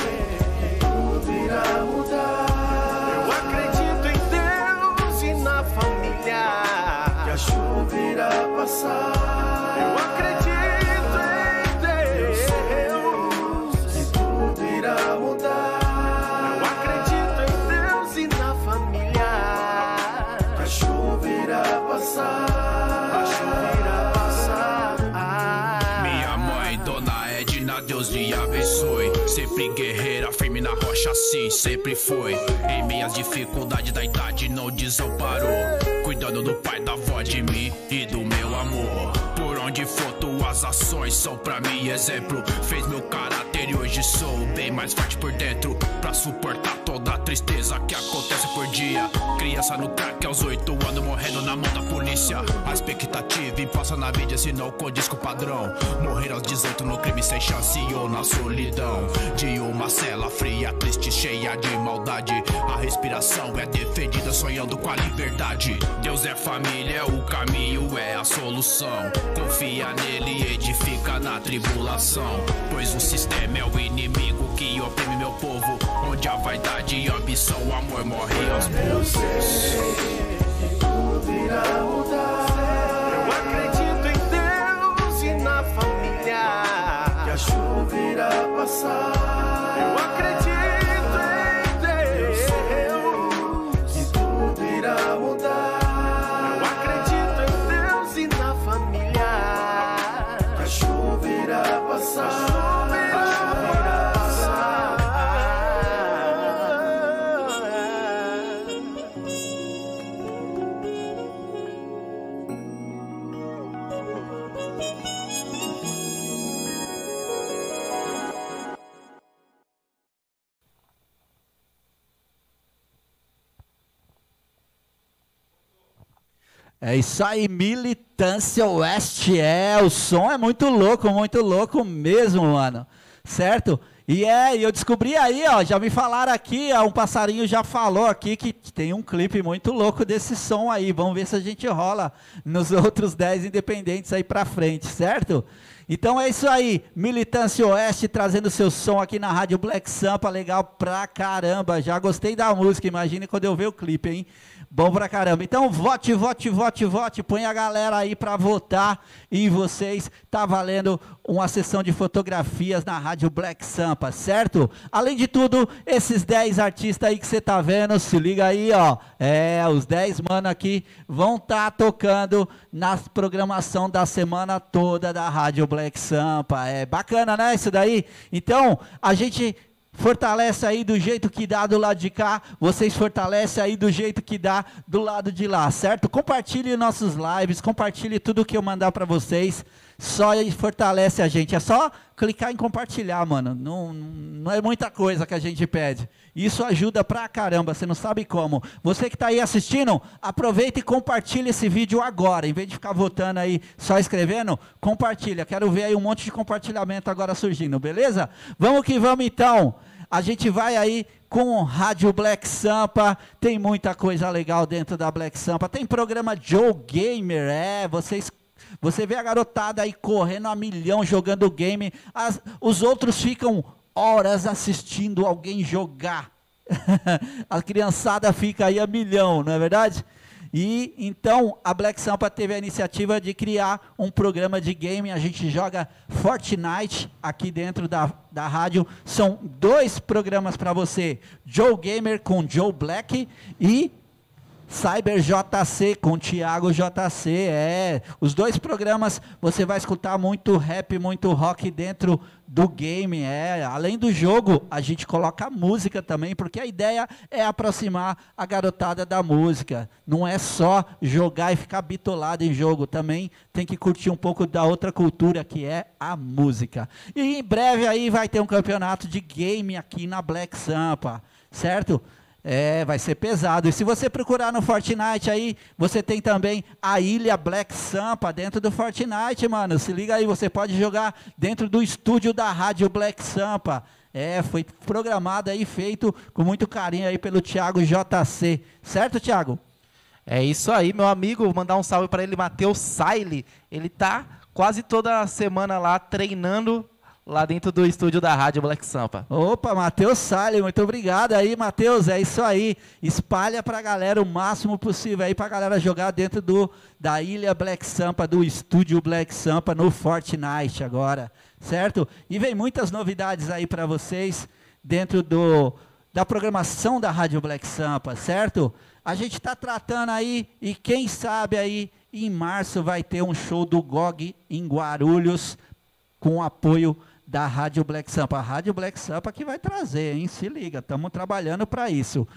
Guerreira, firme na rocha, assim sempre foi. Em minhas dificuldades da idade, não desamparou. Cuidando do pai, da avó, de mim e do meu amor. Por onde for, tuas ações são pra mim exemplo. Fez meu caráter e hoje sou bem mais forte por dentro. Pra suportar toda a tristeza que acontece por dia. Criança no crack aos oito anos, morrendo na mão da polícia. A expectativa imposta na mídia, se não condiz com o padrão. Morrer aos 18 no crime sem chance ou na solidão. De uma cela fria, triste, cheia de maldade. A respiração é defendida, sonhando com a liberdade. Deus é família, o caminho, é a solução. Confia nele, edifica na tribulação. Pois o sistema é o inimigo que oprime meu povo. Onde a vaidade e a ambição, o amor morre aos Eu sei tudo irá mudar. É isso aí, Militância Oeste. É, o som é muito louco, muito louco mesmo, mano. Certo? E é, eu descobri aí, ó, já me falaram aqui, ó, um passarinho já falou aqui que tem um clipe muito louco desse som aí. Vamos ver se a gente rola nos [laughs] outros 10 independentes aí pra frente, certo? Então é isso aí, Militância Oeste trazendo seu som aqui na Rádio Black Sampa, legal pra caramba. Já gostei da música, imagine quando eu ver o clipe, hein? Bom pra caramba. Então vote, vote, vote, vote. Põe a galera aí pra votar em vocês. Tá valendo uma sessão de fotografias na Rádio Black Sampa, certo? Além de tudo, esses 10 artistas aí que você tá vendo, se liga aí, ó. É, os 10 mano aqui vão estar tá tocando na programação da semana toda da Rádio Black Sampa. É bacana, né, isso daí? Então, a gente fortalece aí do jeito que dá do lado de cá, vocês fortalecem aí do jeito que dá do lado de lá, certo? Compartilhe nossos lives, compartilhe tudo que eu mandar para vocês, só fortalece a gente. É só clicar em compartilhar, mano. Não, não é muita coisa que a gente pede. Isso ajuda pra caramba, você não sabe como. Você que está aí assistindo, aproveita e compartilha esse vídeo agora. Em vez de ficar votando aí, só escrevendo, compartilha. Quero ver aí um monte de compartilhamento agora surgindo, beleza? Vamos que vamos então. A gente vai aí com Rádio Black Sampa, tem muita coisa legal dentro da Black Sampa. Tem programa Joe Gamer, é, vocês você vê a garotada aí correndo a milhão jogando game, as, os outros ficam horas assistindo alguém jogar. [laughs] a criançada fica aí a milhão, não é verdade? E então a Black Sampa teve a iniciativa de criar um programa de game. A gente joga Fortnite aqui dentro da, da rádio. São dois programas para você: Joe Gamer com Joe Black e Cyber JC com Thiago JC, é. Os dois programas você vai escutar muito rap, muito rock dentro do game, é. Além do jogo, a gente coloca música também, porque a ideia é aproximar a garotada da música. Não é só jogar e ficar bitolado em jogo, também tem que curtir um pouco da outra cultura que é a música. E em breve aí vai ter um campeonato de game aqui na Black Sampa, certo? É, vai ser pesado. E se você procurar no Fortnite aí, você tem também a ilha Black Sampa dentro do Fortnite, mano. Se liga aí, você pode jogar dentro do estúdio da rádio Black Sampa. É, foi programado aí, feito com muito carinho aí pelo Thiago JC. Certo, Thiago? É isso aí, meu amigo. Vou mandar um salve para ele, Matheus Saile. Ele tá quase toda semana lá treinando lá dentro do estúdio da Rádio Black Sampa. Opa, Matheus Salles, muito obrigado aí, Matheus, é isso aí. Espalha pra galera o máximo possível aí pra galera jogar dentro do da Ilha Black Sampa, do estúdio Black Sampa no Fortnite agora, certo? E vem muitas novidades aí para vocês dentro do da programação da Rádio Black Sampa, certo? A gente está tratando aí e quem sabe aí em março vai ter um show do GOG em Guarulhos com apoio da Rádio Black Sampa. A Rádio Black Sampa que vai trazer, hein? Se liga, estamos trabalhando para isso.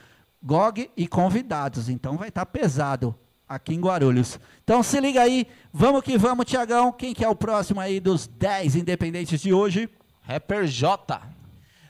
GOG e convidados, então vai estar tá pesado aqui em Guarulhos. Então se liga aí, vamos que vamos, Tiagão. Quem que é o próximo aí dos 10 independentes de hoje? Rapper J.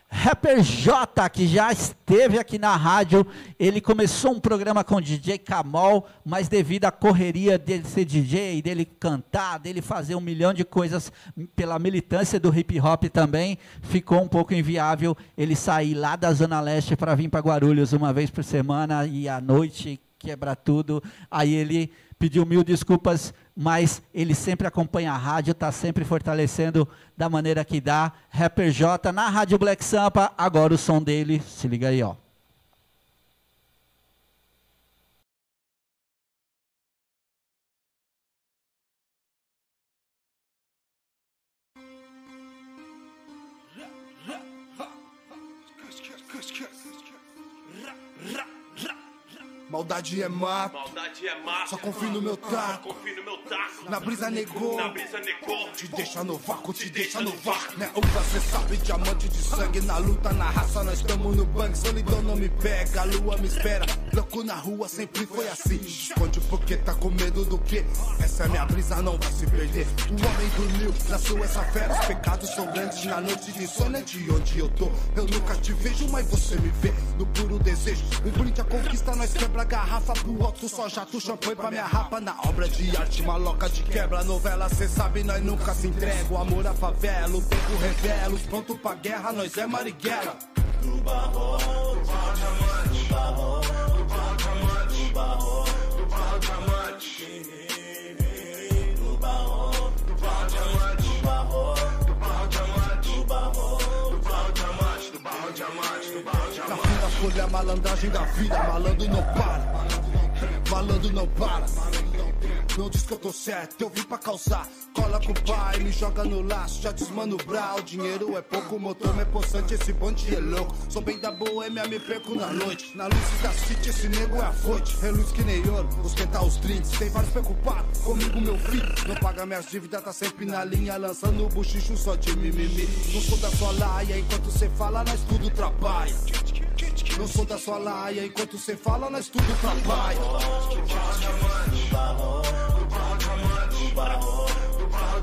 Rapper J, que já esteve aqui na rádio, ele começou um programa com DJ Kamal, mas devido à correria dele ser DJ, dele cantar, dele fazer um milhão de coisas pela militância do hip hop também, ficou um pouco inviável ele sair lá da Zona Leste para vir para Guarulhos uma vez por semana e à noite quebra tudo. Aí ele pediu mil desculpas, mas ele sempre acompanha a rádio, está sempre fortalecendo da maneira que dá. Rapper J na Rádio Black Sampa, agora o som dele, se liga aí, ó. Maldade é mato. Maldade é mato. Só confio no meu taco. Confio no meu taco. Na brisa negou. Na brisa negou. Te deixa no vácuo, te, te deixa no vácuo. Né? Usa, cê sabe, diamante de sangue. Na luta, na raça, nós estamos no bang. Solidão não me pega, a lua me espera. Louco na rua sempre foi assim. Esconde porque tá com medo do quê? Essa é minha brisa, não vai se perder. O homem dormiu, nasceu essa fera. Os pecados são grandes na noite de insônia de onde eu tô. Eu nunca te vejo, mas você me vê. No puro desejo. Um brinde a conquista, nós quebra garrafa pro outro, só jato, champanhe pra minha rapa. Na obra de arte, maloca de quebra, novela, cê sabe, nós nunca se entrega. O amor à favela, o tempo revela, os pronto pra guerra, nós é Marighella. Do barro, do barro do barro, fila, folha, malandragem da vida, malandro não para. Malandro não para. Não diz que eu tô certo, eu vim pra causar. Cola com o pai, me joga no laço, já desmano o. Dinheiro é pouco, motor é possante, esse bonde é louco. Sou bem da boêmia, me perco na noite. Na luz da city, esse nego é a fonte. Reluz que nem ouro, esquentar os drinks. Tem vários preocupados, comigo meu filho. Não paga minhas dívidas, tá sempre na linha. Lançando o buchicho só de mimimi. Não sou da sua laia, enquanto cê fala, nós tudo trabalha. Não sou da sua laia, enquanto cê fala, nós tudo trabalha. Do barro, do barro diamante, do barro, do barro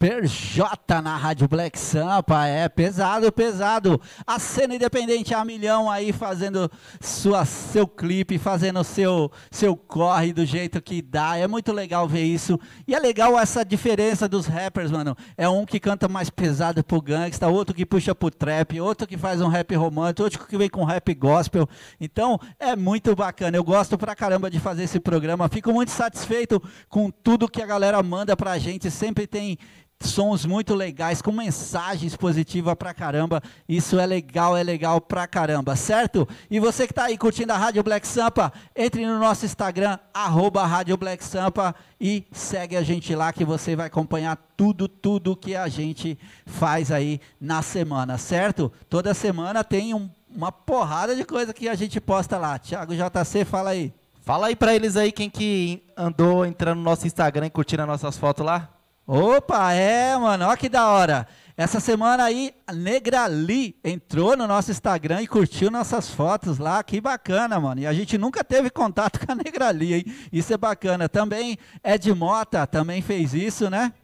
Rapper J na Rádio Black Sampa, é pesado, pesado. A cena independente a milhão aí fazendo sua, seu clipe, fazendo seu, seu corre do jeito que dá. É muito legal ver isso. E é legal essa diferença dos rappers, mano. É um que canta mais pesado pro gangsta, outro que puxa pro trap, outro que faz um rap romântico, outro que vem com rap gospel. Então é muito bacana. Eu gosto pra caramba de fazer esse programa. Fico muito satisfeito com tudo que a galera manda pra gente. Sempre tem sons muito legais, com mensagens positivas pra caramba. Isso é legal, é legal pra caramba, certo? E você que tá aí curtindo a Rádio Black Sampa, entre no nosso Instagram, arroba Rádio Black Sampa e segue a gente lá que você vai acompanhar tudo, tudo que a gente faz aí na semana, certo? Toda semana tem um- uma porrada de coisa que a gente posta lá. Thiago JC, fala aí. Fala aí pra eles aí quem que andou entrando no nosso Instagram e curtindo as nossas fotos lá. Opa, é, mano, olha que da hora. Essa semana aí, a Negrali entrou no nosso Instagram e curtiu nossas fotos lá, que bacana, mano. E a gente nunca teve contato [laughs] com a Negrali, hein? Isso é bacana. Também Ed Mota também fez isso, né?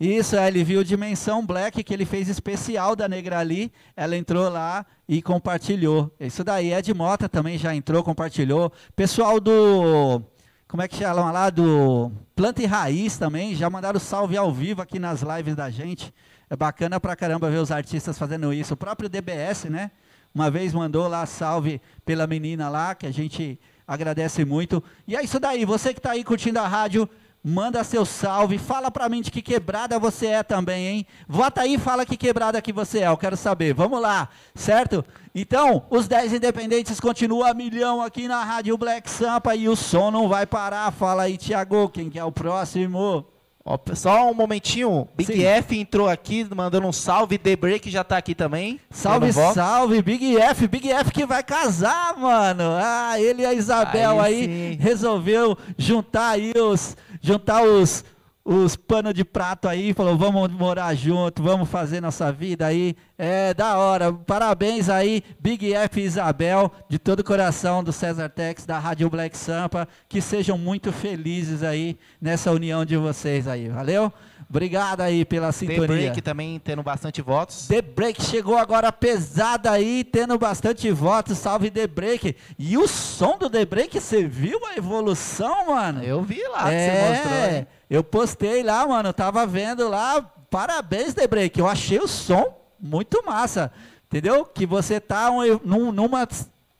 Isso, é, ele viu Dimensão Black, que ele fez especial da Negrali. Ela entrou lá e compartilhou. Isso daí, Ed Mota também já entrou, compartilhou. Pessoal do. Como é que chama lá? Do Planta e Raiz também, já mandaram salve ao vivo aqui nas lives da gente. É bacana pra caramba ver os artistas fazendo isso. O próprio DBS, né? Uma vez mandou lá salve pela menina lá, que a gente agradece muito. E é isso daí, você que tá aí curtindo a rádio, manda seu salve, fala pra mim de que quebrada você é também, hein? Vota aí e fala que quebrada que você é, eu quero saber. Vamos lá, certo? Então, os 10 independentes continuam a milhão aqui na Rádio Black Sampa e o som não vai parar. Fala aí, Thiago, quem que é o próximo? Ó, só um momentinho, Big Sim. F entrou aqui, mandando um salve, The Break já tá aqui também. Salve, salve, Big F, Big F que vai casar, mano. Ah, ele e a Isabel Aí aí, resolveu juntar aí os juntar os os panos de prato aí, falou, vamos morar junto, vamos fazer nossa vida aí. É da hora. Parabéns aí, Big F Isabel, de todo o coração do César Tex, da Rádio Black Sampa, que sejam muito felizes aí nessa união de vocês aí. Valeu? Obrigado aí pela The sintonia. Break também tendo bastante votos. The Break chegou agora pesada aí, tendo bastante votos. Salve The Break. E o som do The Break, você viu a evolução, mano? Eu vi lá que é, você mostrou. né? Eu postei lá, mano. Tava vendo lá. Parabéns, The Break. Eu achei o som muito massa. Entendeu? Que você tá um- num- numa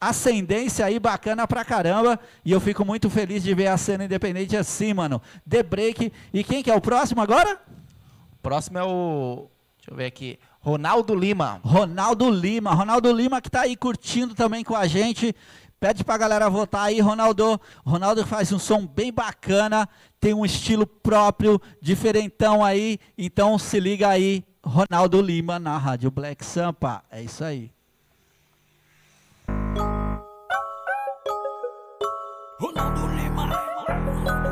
ascendência aí bacana pra caramba. E eu fico muito feliz de ver a cena independente assim, mano. The Break. E quem que é o próximo agora? Próximo é o. Deixa eu ver aqui. Ronaldo Lima. Ronaldo Lima. Ronaldo Lima que tá aí curtindo também com a gente. Pede pra galera votar aí, Ronaldo. Ronaldo faz um som bem bacana, tem um estilo próprio, diferentão aí. Então se liga aí, Ronaldo Lima na Rádio Black Sampa. É isso aí. Ronaldo Lima,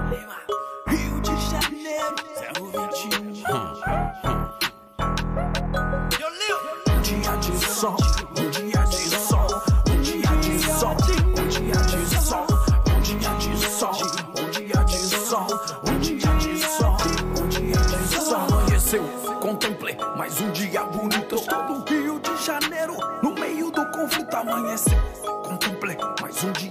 Lima, Rio de Janeiro, 021. Um dia de sol, um dia de sol, um dia de sol, um dia de sol, um dia de sol, um dia de sol, um dia de sol, um dia de sol. Amanheceu, contemplei mais um dia bonito. Estou no Rio de Janeiro, no meio do conflito. Amanheceu, contemplei mais um dia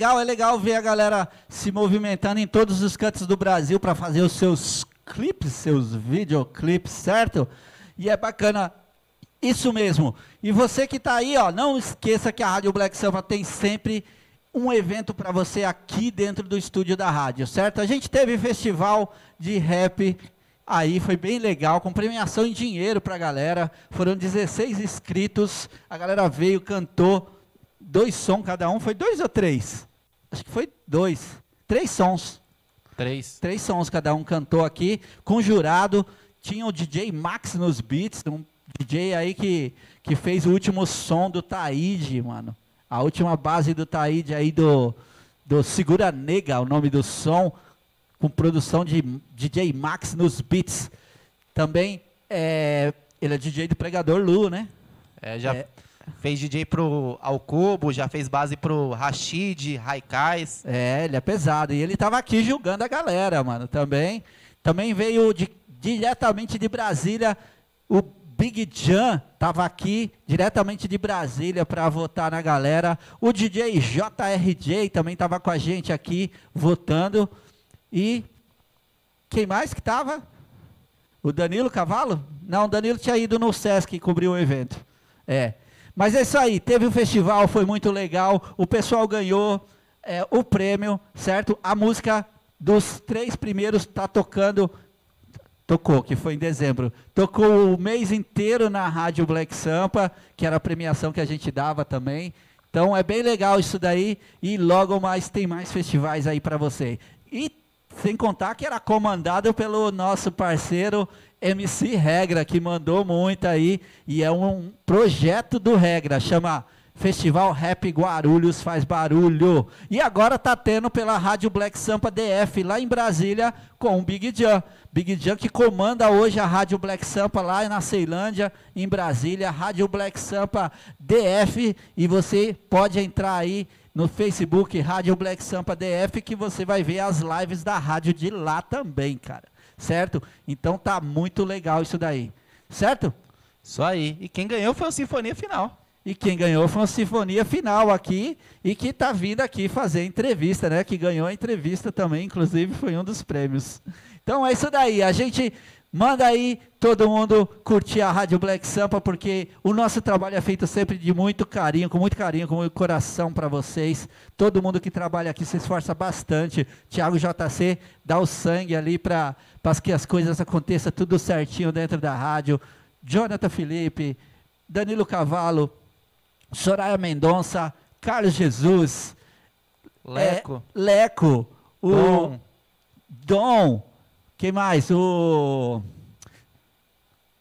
legal, é legal ver a galera se movimentando em todos os cantos do Brasil para fazer os seus clipes, seus videoclipes, certo? E é bacana isso mesmo. E você que tá aí, ó, não esqueça que a Rádio Black Samba tem sempre um evento para você aqui dentro do estúdio da rádio, certo? A gente teve festival de rap Aí foi bem legal, com premiação em dinheiro pra galera. Foram 16 inscritos. A galera veio, cantou. Dois sons cada um. Foi dois ou três? Acho que foi dois. Três sons. Três. Três sons cada um cantou aqui. Com jurado. Tinha o DJ Max nos beats. Um DJ aí que, que fez o último som do Taíde, mano. A última base do Taíde aí do, do Segura Nega, o nome do som com produção de DJ Max nos beats. Também é, ele é DJ do Pregador Lu, né? É, já fez DJ pro Alcubo, já fez base pro Rashid, Raikais. É, ele é pesado. E ele tava aqui julgando a galera, mano, também. Também veio de, diretamente de Brasília o Big Jan tava aqui diretamente de Brasília para votar na galera. O DJ JRJ também tava com a gente aqui votando. E quem mais que estava? O Danilo Cavalo? Não, o Danilo tinha ido no Sesc cobrir o evento. É. Mas é isso aí, teve um festival, foi muito legal. O pessoal ganhou é, o prêmio, certo? A música dos três primeiros está tocando. Tocou, que foi em dezembro. Tocou o mês inteiro na Rádio Black Sampa, que era a premiação que a gente dava também. Então é bem legal isso daí. E logo mais tem mais festivais aí para você. E sem contar que era comandado pelo nosso parceiro MC Regra, que mandou muito aí. E é um projeto do Regra, chama Festival Rap Guarulhos Faz Barulho. E agora tá tendo pela Rádio Black Sampa DF lá em Brasília com o Big Jan. Big Jan que comanda hoje a Rádio Black Sampa lá na Ceilândia, em Brasília, Rádio Black Sampa DF. E você pode entrar aí no Facebook Rádio Black Sampa DF que você vai ver as lives da rádio de lá também, cara. Certo? Então tá muito legal isso daí. Certo? Isso aí. E quem ganhou foi o Sinfonia Final. E quem ganhou foi a Sinfonia Final aqui e que tá vindo aqui fazer entrevista, né? Que ganhou a entrevista também, inclusive foi um dos prêmios. Então é isso daí. A gente Manda aí todo mundo curtir a Rádio Black Sampa, porque o nosso trabalho é feito sempre de muito carinho, com muito carinho, com muito coração para vocês. Todo mundo que trabalha aqui se esforça bastante. Tiago JC dá o sangue ali para que as coisas aconteçam tudo certinho dentro da rádio. Jonathan Felipe, Danilo Cavalo, Soraya Mendonça, Carlos Jesus, Leco, é, Leco o Dom. Dom quem mais? O.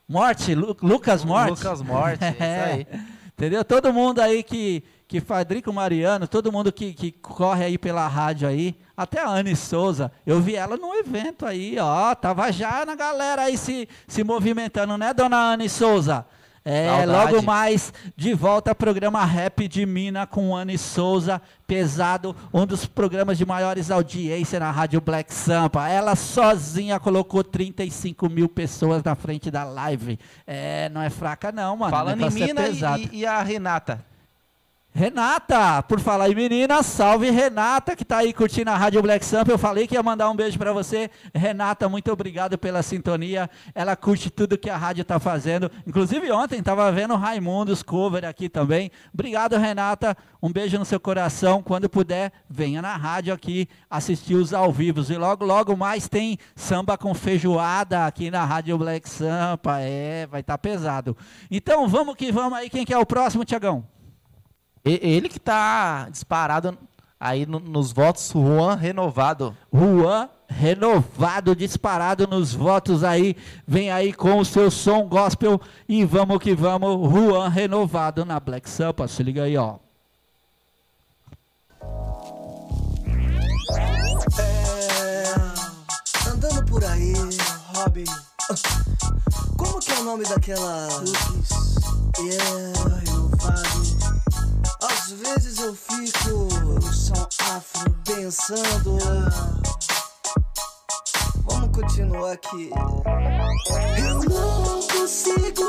Morte, Lu- Lucas Morte. Lucas Morte, é [laughs] isso aí. Entendeu? Todo mundo aí que, que Fadrico Mariano, todo mundo que, que corre aí pela rádio aí, até a Anne Souza, eu vi ela num evento aí, ó, tava já na galera aí se, se movimentando, né, dona Anne Souza? É, Saudade. logo mais de volta ao programa Rap de Mina com Anne Souza, pesado, um dos programas de maiores audiência na Rádio Black Sampa. Ela sozinha colocou 35 mil pessoas na frente da live. É, não é fraca não, mano. Falando em é Mina e, e a Renata. Renata, por falar em menina, salve Renata, que está aí curtindo a Rádio Black Sampa. Eu falei que ia mandar um beijo para você. Renata, muito obrigado pela sintonia. Ela curte tudo que a rádio está fazendo. Inclusive ontem estava vendo Raimundos cover aqui também. Obrigado, Renata. Um beijo no seu coração. Quando puder, venha na rádio aqui assistir os ao vivo. E logo, logo mais tem samba com feijoada aqui na Rádio Black Sampa. É, vai estar pesado. Então vamos que vamos aí. Quem que é o próximo, Tiagão? Ele que tá disparado aí no- nos votos, Juan renovado. Juan renovado, disparado nos votos aí. Vem aí com o seu som gospel e vamos que vamos. Juan renovado na Black Sampa. Se liga aí, ó. É, andando por aí, hobby. Como que é o nome daquela. Yeah, renovado. Às vezes eu fico no som afro pensando. Vamos continuar aqui. Eu não consigo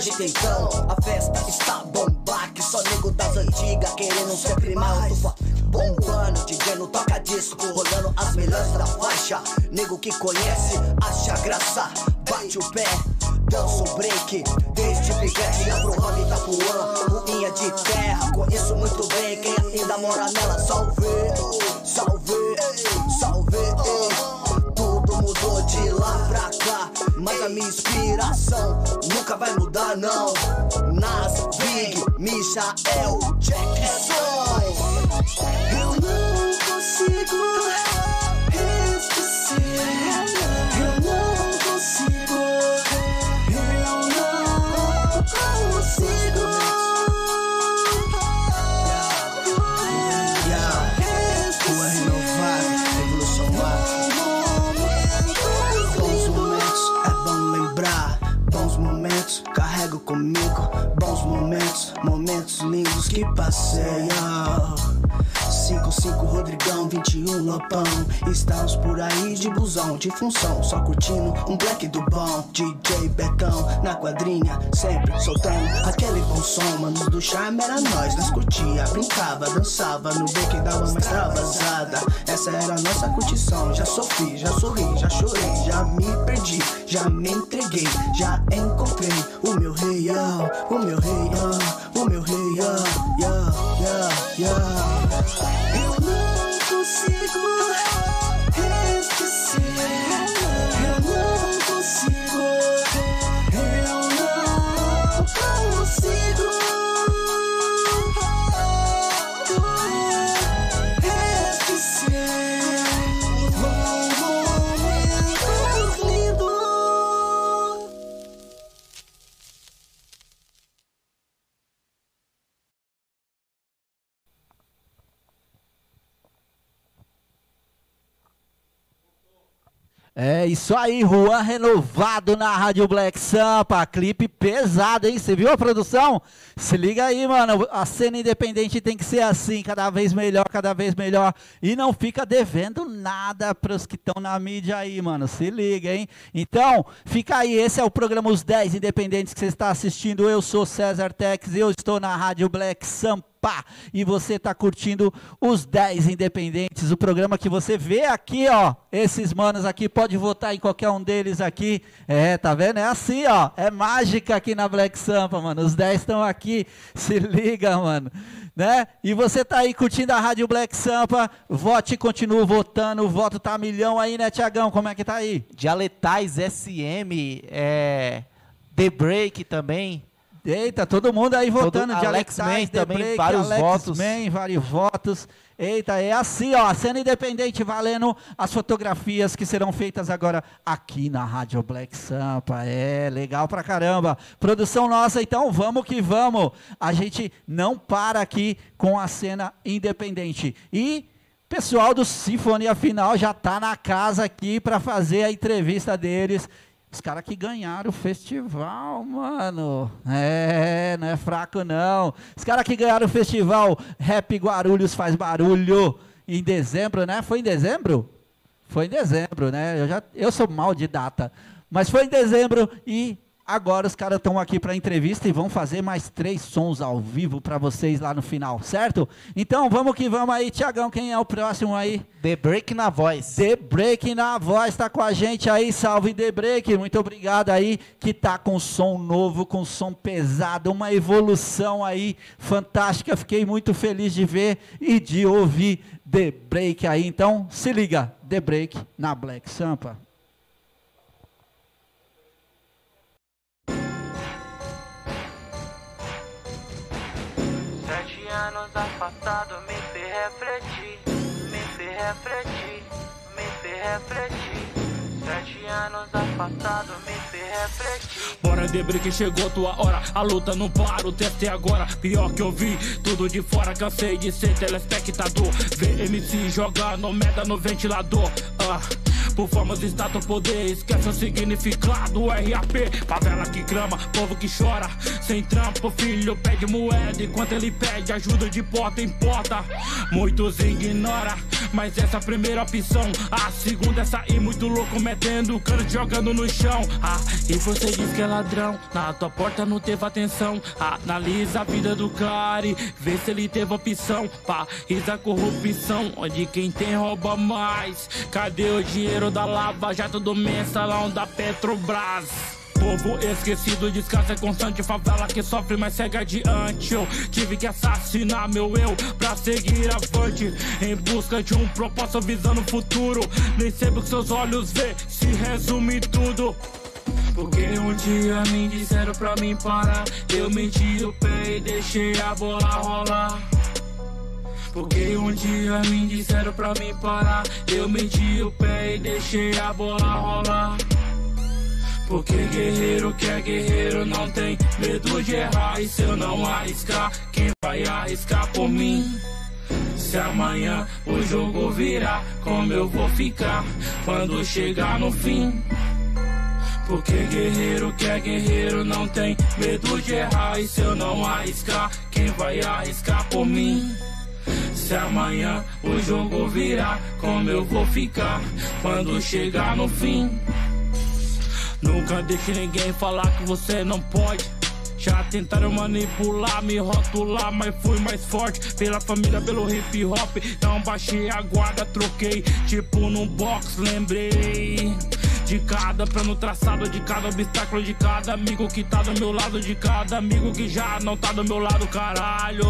agitam então. A festa está bomba, que só nego das antigas querendo sempre mais. Bombando, DJ no toca disco, rolando as melhores da faixa. Nego que conhece, acha graça, bate o pé. Dança o break, desde pivete abro rock Itapuã Ruinha de terra, conheço muito bem Quem ainda mora nela, salve, salve mas a minha inspiração nunca vai mudar, não. Nas Big, Michael Jackson. Eu não consigo lindos que passei. oh. 55 Rodrigão, 21 Lopão. Estamos por aí de busão, de função. Só curtindo um black do bom. DJ Becão na quadrinha, sempre soltando aquele bom som. Manos do charme era nós, nós curtia, brincava, dançava no beco dava uma extravasada. Essa era a nossa curtição. Já sofri, já sorri, já chorei, já me perdi, já me entreguei, já encontrei o meu rei, oh, o meu rei, oh, o meu rei, oh, yeah, yeah, yeah. Eu não consigo esquecer. Eu É isso aí, Juan renovado na Rádio Black Sampa. Clipe pesado, hein? Você viu a produção? Se liga aí, mano. A cena independente tem que ser assim, cada vez melhor, cada vez melhor. E não fica devendo nada pros que estão na mídia aí, mano. Se liga, hein? Então, fica aí. Esse é o programa Os 10 Independentes que você está assistindo. Eu sou César Tex e eu estou na Rádio Black Sampa. Pá, e você está curtindo os 10 Independentes, o programa que você vê aqui, ó. Esses manos aqui, pode votar em qualquer um deles aqui. É, tá vendo? É assim, ó. É mágica aqui na Black Sampa, mano. Os 10 estão aqui. Se liga, mano. Né? E você tá aí curtindo a Rádio Black Sampa, vote e continue votando, o voto tá milhão aí, né, Tiagão? Como é que tá aí? Dialetais SM, é, The Break também. Eita, todo mundo aí votando de Alex Man também, Break, vários Alex votos. Man, vários votos. Eita, é assim, ó, a cena independente valendo as fotografias que serão feitas agora aqui na Rádio Black Sampa. É, legal pra caramba. Produção nossa, então vamos que vamos. A gente não para aqui com a cena independente. E pessoal do Sinfonia Final já tá na casa aqui para fazer a entrevista deles. Os caras que ganharam o festival, mano. É, não é fraco não. Os caras que ganharam o festival Rap Guarulhos faz barulho em dezembro, né? Foi em dezembro? Foi em dezembro, né? Eu, já, eu sou mal de data. Mas foi em dezembro e agora os caras estão aqui para entrevista e vão fazer mais três sons ao vivo para vocês lá no final, certo? Então vamos que vamos aí, Tiagão, quem é o próximo aí? The Break na voz. The Break na voz tá com a gente aí, salve The Break, muito obrigado aí que tá com som novo, com som pesado, uma evolução aí fantástica, fiquei muito feliz de ver e de ouvir The Break aí, então se liga, The Break na Black Sampa. Afastado me fez refletir, me fez refletir, me fez refletir. Anos afastado me refletir. Bora Debre que chegou tua hora. A luta não para, o teste é agora. Pior que eu vi, tudo de fora. Cansei de ser telespectador. VMC jogando merda no ventilador. Ah. Por formas, status, poder, esquece o significado. RAP, favela que clama, povo que chora. Sem trampo, filho pede moeda. Enquanto ele pede ajuda de porta em porta. Muitos ignora, mas essa é a primeira opção. A segunda é sair muito louco metendo jogando no chão. Ah, e você diz que é ladrão. Na tua porta não teve atenção. Analisa a vida do cara e vê se ele teve opção. País da corrupção, onde quem tem rouba mais. Cadê o dinheiro da Lava? Jato do mensalão da Petrobras? Povo esquecido, descansa constante Favela que sofre, mas segue adiante. Eu tive que assassinar meu eu Pra seguir avante Em busca de um propósito visando o futuro. Nem sempre o que seus olhos vê Se resume tudo. Porque um dia me disseram pra mim parar. Eu meti o pé e deixei a bola rolar. Porque um dia me disseram pra mim parar. Eu meti o pé e deixei a bola rolar porque guerreiro que é guerreiro não tem medo de errar E se eu não arriscar, quem vai arriscar por mim? Se amanhã o jogo virar, como eu vou ficar quando chegar no fim? Porque guerreiro que é guerreiro não tem medo de errar E se eu não arriscar, quem vai arriscar por mim? Se amanhã o jogo virar, como eu vou ficar quando chegar no fim? Nunca deixe ninguém falar que você não pode. Já tentaram manipular, me rotular, mas fui mais forte. Pela família, pelo hip hop. Não baixei a guarda, troquei. Tipo num box, lembrei. De cada plano traçado, de cada obstáculo, de cada amigo que tá do meu lado, de cada amigo que já não tá do meu lado, caralho.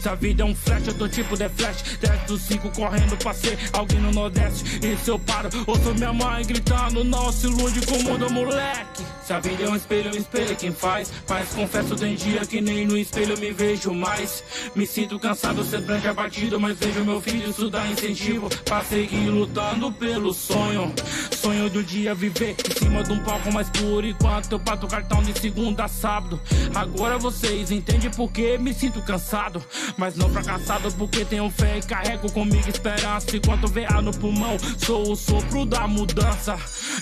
Se a vida é um flash, eu tô tipo The Flash. 10 dos 5 correndo pra ser alguém no Nordeste. E se eu paro, ouço minha mãe gritando: Não se ilude com o mundo, moleque. Se a vida é um espelho, o espelho quem faz. Mas confesso, tem dia que nem no espelho eu me vejo mais. Me sinto cansado, sendo abatido, mas vejo meu filho, isso dá incentivo pra seguir lutando pelo sonho. Sonho do dia viver em cima de um palco, mas por enquanto eu bato cartão de segunda a sábado. Agora vocês entendem por que me sinto cansado, mas não fracassado porque tenho fé e carrego comigo esperança. Enquanto VA no pulmão, sou o sopro da mudança.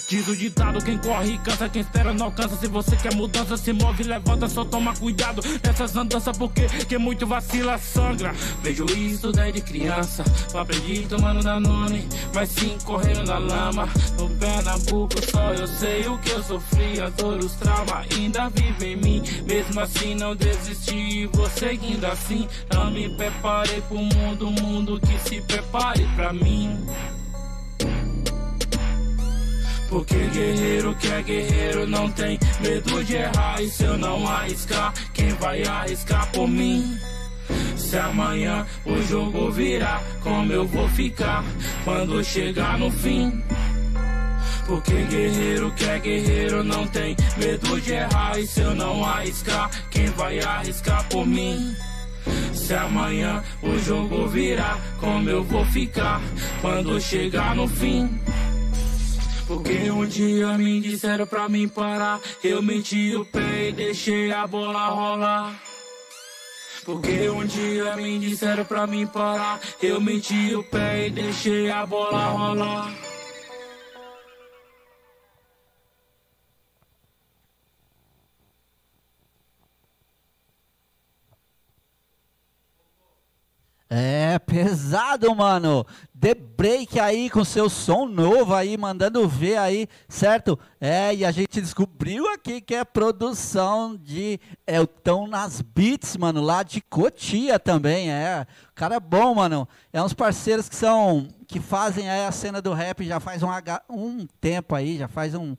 Diz o ditado: quem corre cansa, quem espera não alcança. Se você quer mudança, se move, levanta, só toma cuidado nessas andanças, porque quem muito vacila sangra. Vejo isso desde criança, aprendi tomando Danone, mas sim correndo na lama. No Pernambuco só eu sei o que eu sofri, as dores, os traumas ainda vivem em mim. Mesmo assim não desisti, vou seguindo assim. Não me preparei pro mundo, mundo que se prepare pra mim. Porque guerreiro que é guerreiro não tem medo de errar. E se eu não arriscar, quem vai arriscar por mim? Se amanhã o jogo virar, como eu vou ficar quando chegar no fim? Porque guerreiro que é guerreiro não tem medo de errar. E se eu não arriscar, quem vai arriscar por mim? Se amanhã o jogo virar, como eu vou ficar quando chegar no fim? Porque um dia me disseram pra mim parar, eu meti o pé e deixei a bola rolar. Porque um dia me disseram pra mim parar, eu meti o pé e deixei a bola rolar. É pesado, mano. The Break aí com seu som novo aí, mandando ver aí, certo? É, e a gente descobriu aqui que é produção de Elton nas Beats, mano, lá de Cotia também, é. O cara é bom, mano. É uns parceiros que são, que fazem aí a cena do rap já faz um, um tempo aí, já faz um,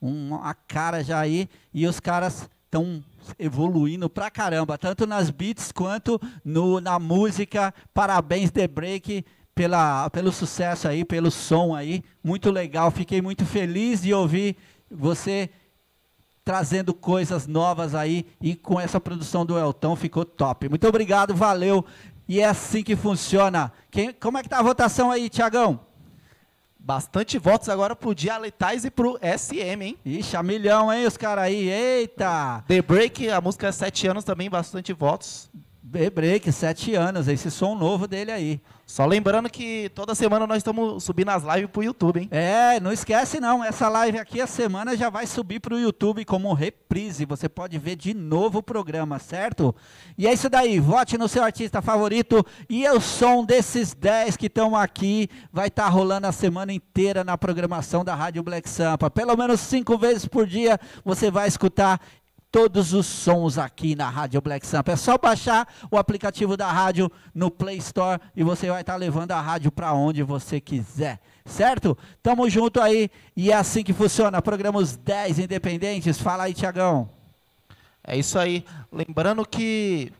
um, a cara já aí, e os caras estão evoluindo pra caramba, tanto nas beats quanto no, na música. Parabéns, The Break, pela, pelo sucesso aí, pelo som aí. Muito legal, fiquei muito feliz de ouvir você trazendo coisas novas aí e com essa produção do Elton ficou top. Muito obrigado, valeu. E é assim que funciona. Quem, como é que tá a votação aí, Tiagão? Bastante votos agora pro Dialetais e pro SM, hein? Ixi, a milhão, hein, os caras aí. Eita! The Break, a música é 7 anos também, bastante votos. Break, sete anos, esse som novo dele aí. Só lembrando que toda semana nós estamos subindo as lives pro YouTube, hein? É, não esquece não, essa live aqui a semana já vai subir pro YouTube como reprise, você pode ver de novo o programa, certo? E é isso daí, vote no seu artista favorito e o som desses 10 que estão aqui vai estar rolando a semana inteira na programação da Rádio Black Sampa. Pelo menos cinco vezes por dia você vai escutar todos os sons aqui na Rádio Black Sampa. É só baixar o aplicativo da rádio no Play Store e você vai estar levando a rádio para onde você quiser. Certo? Tamo junto aí e é assim que funciona. Programos 10 independentes. Fala aí, Tiagão. É isso aí. Lembrando que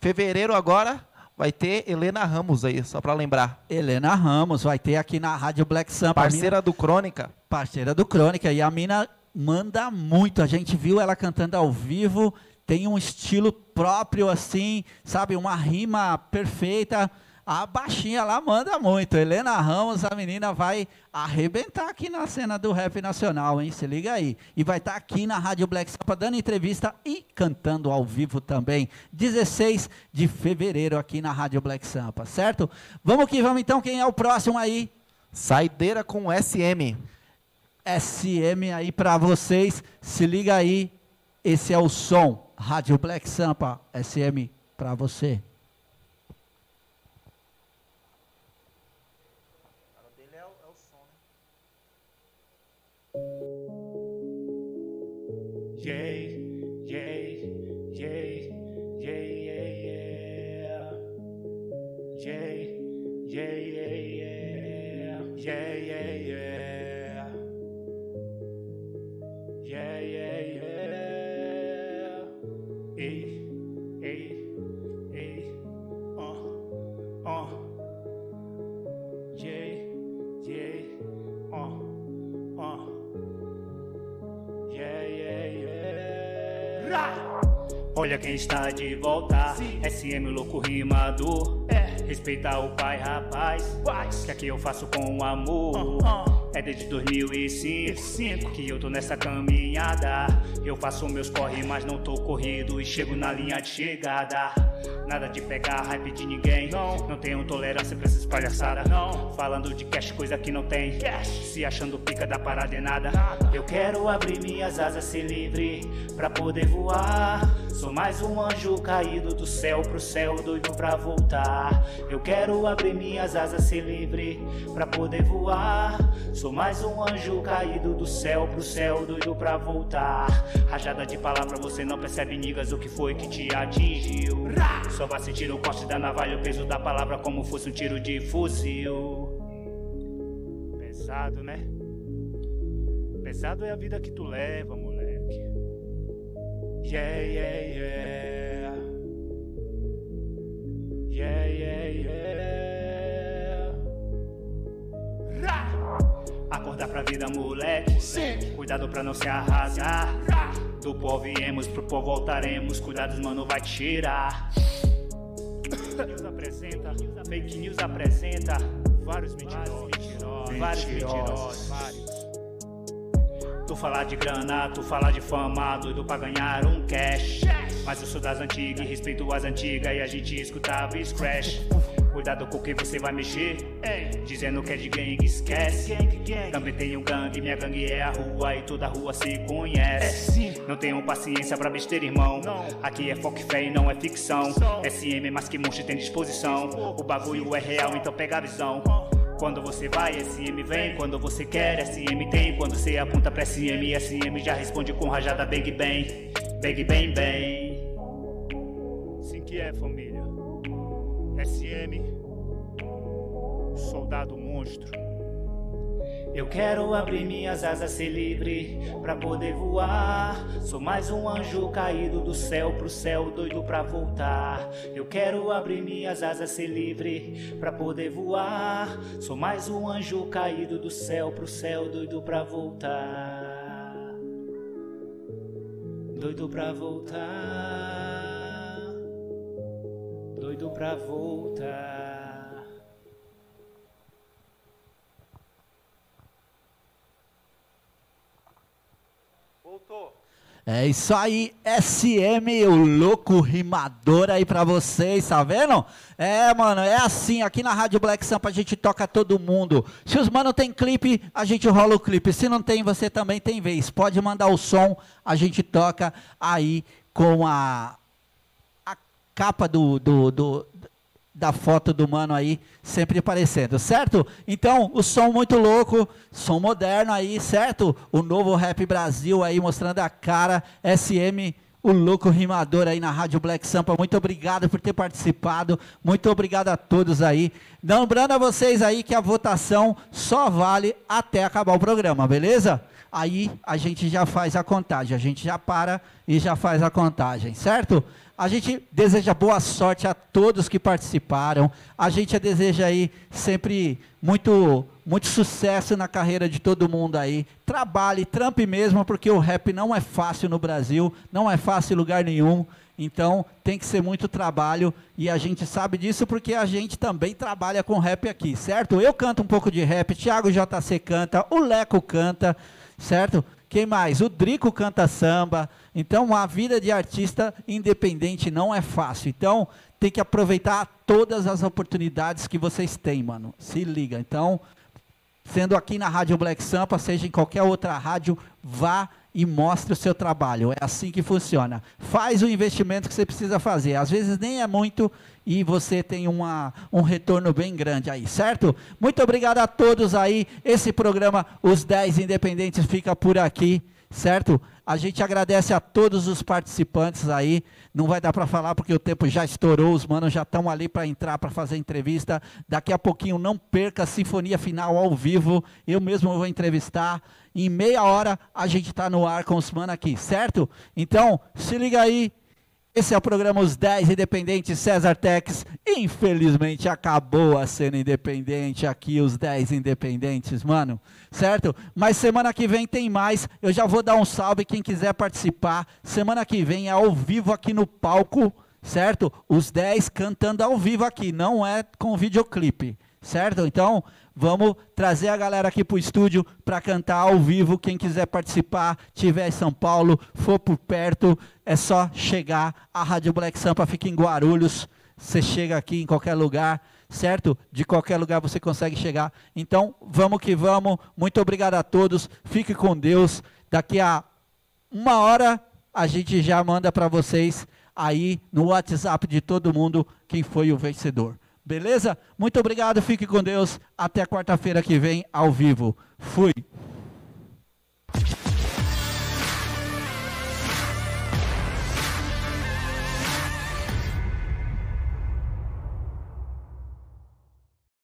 fevereiro agora vai ter Helena Ramos aí, só pra lembrar. Helena Ramos vai ter aqui na Rádio Black Sampa. Parceira do Crônica. Parceira do Crônica. E a mina manda muito. A gente viu ela cantando ao vivo. Tem um estilo próprio, assim, sabe? Uma rima perfeita. A baixinha lá manda muito. Helena Ramos, a menina vai arrebentar aqui na cena do rap nacional, hein? Se liga aí. E vai estar aqui na Rádio Black Sampa dando entrevista e cantando ao vivo também. 16 de fevereiro aqui na Rádio Black Sampa, certo? Vamos que vamos então. Quem é o próximo aí? Saideira com SM. SM aí para vocês. Se liga aí. Esse é o som. Rádio Black Sampa SM para você. Olha quem está de volta. SM louco rimador. Respeita o pai, rapaz. Que aqui eu faço com amor. É desde 2005 que eu tô nessa caminhada. Eu faço meus corre, mas não tô corrido e chego na linha de chegada. Nada de pegar hype de ninguém. Não, não tenho tolerância pra essas palhaçadas. Não, falando de cash, coisa que não tem. Se achando pica da parada é nada. Eu quero abrir minhas asas, ser livre pra poder voar. Sou mais um anjo caído do céu pro céu, doido pra voltar. Eu quero abrir minhas asas, ser livre pra poder voar. Sou mais um anjo caído do céu pro céu, doido pra voltar. Rajada de palavra, você não percebe, niggas, o que foi que te atingiu. Só vai sentir o corte da navalha, o peso da palavra, como fosse um tiro de fuzil. Pesado, né? Pesado é a vida que tu leva, moleque. Yeah, yeah, yeah. Yeah, yeah, yeah. Acordar pra vida, moleque. Cuidado pra não se arrasar. Do pó viemos, pro pó voltaremos. Cuidados, mano, vai tirar. News apresenta, fake news apresenta vários mentirosos, vários mentirosos, vários. Tu falar de grana, tu falar de fama, doido pra ganhar um cash. Mas eu sou das antigas e respeito as antigas e a gente escutava scratch. Cuidado com o que você vai mexer, dizendo que é de gangue, esquece. Também tenho gangue, minha gangue é a rua e toda rua se conhece. Não tenho paciência pra besteira, irmão. Aqui é foco e fé e não é ficção. SM é mais que monstro tem disposição. O bagulho é real, então pega a visão. Quando você vai, SM vem. Quando você quer, SM tem. Quando você aponta pra SM, SM já responde com rajada bang bang. Bang bang bang. Sim que é, família. SM, soldado monstro. Eu quero abrir minhas asas, ser livre pra poder voar. Sou mais um anjo caído do céu pro céu, doido pra voltar. Eu quero abrir minhas asas, ser livre pra poder voar. Sou mais um anjo caído do céu pro céu, doido pra voltar. Doido pra voltar. Doido pra voltar. Voltou. É isso aí, SM, o louco rimador aí pra vocês, tá vendo? É, mano, é assim, aqui na Rádio Black Sampa a gente toca todo mundo. Se os mano tem clipe, a gente rola o clipe. Se não tem, você também tem vez. Pode mandar o som, a gente toca aí com a, a capa do, do, do- da foto do mano aí sempre aparecendo, certo? Então, o som muito louco, som moderno aí, certo? O novo Rap Brasil aí mostrando a cara, SM, o louco rimador aí na Rádio Black Sampa. Muito obrigado por ter participado. Muito obrigado a todos aí. Lembrando a vocês aí que a votação só vale até acabar o programa, beleza? Aí a gente já faz a contagem, a gente já para e já faz a contagem, certo? A gente deseja boa sorte a todos que participaram. A gente deseja aí sempre muito muito sucesso na carreira de todo mundo aí. Trabalhe, trampe mesmo, porque o rap não é fácil no Brasil, não é fácil em lugar nenhum. Então tem que ser muito trabalho e a gente sabe disso porque a gente também trabalha com rap aqui, certo? Eu canto um pouco de rap, Thiago JC canta, o Leco canta, certo? Quem mais? O Drico canta samba. Então, a vida de artista independente não é fácil. Então, tem que aproveitar todas as oportunidades que vocês têm, mano. Se liga. Então, sendo aqui na Rádio Black Sampa, seja em qualquer outra rádio, vá e mostre o seu trabalho. É assim que funciona. Faz o investimento que você precisa fazer. Às vezes nem é muito e você tem uma, um retorno bem grande aí, certo? Muito obrigado a todos aí. Esse programa, Os 10 Independentes, fica por aqui, certo? A gente agradece a todos os participantes aí. Não vai dar para falar porque o tempo já estourou, os manos já estão ali para entrar para fazer entrevista. Daqui a pouquinho não perca a sinfonia final ao vivo. Eu mesmo vou entrevistar. Em meia hora a gente está no ar com os manos aqui, certo? Então, se liga aí. Esse é o programa Os 10 Independentes César Tex. Infelizmente acabou a cena independente aqui, os 10 independentes, mano. Certo? Mas semana que vem tem mais. Eu já vou dar um salve quem quiser participar. Semana que vem é ao vivo aqui no palco, certo? Os 10 cantando ao vivo aqui, não é com videoclipe, certo? Então, vamos trazer a galera aqui pro estúdio para cantar ao vivo. Quem quiser participar, tiver em São Paulo, for por perto, é só chegar. A Rádio Black Sampa fica em Guarulhos. Você chega aqui em qualquer lugar, certo? De qualquer lugar você consegue chegar. Então, vamos que vamos. Muito obrigado a todos. Fique com Deus. Daqui a uma hora a gente já manda para vocês aí no WhatsApp de todo mundo quem foi o vencedor. Beleza? Muito obrigado, fique com Deus. Até quarta-feira que vem, ao vivo. Fui.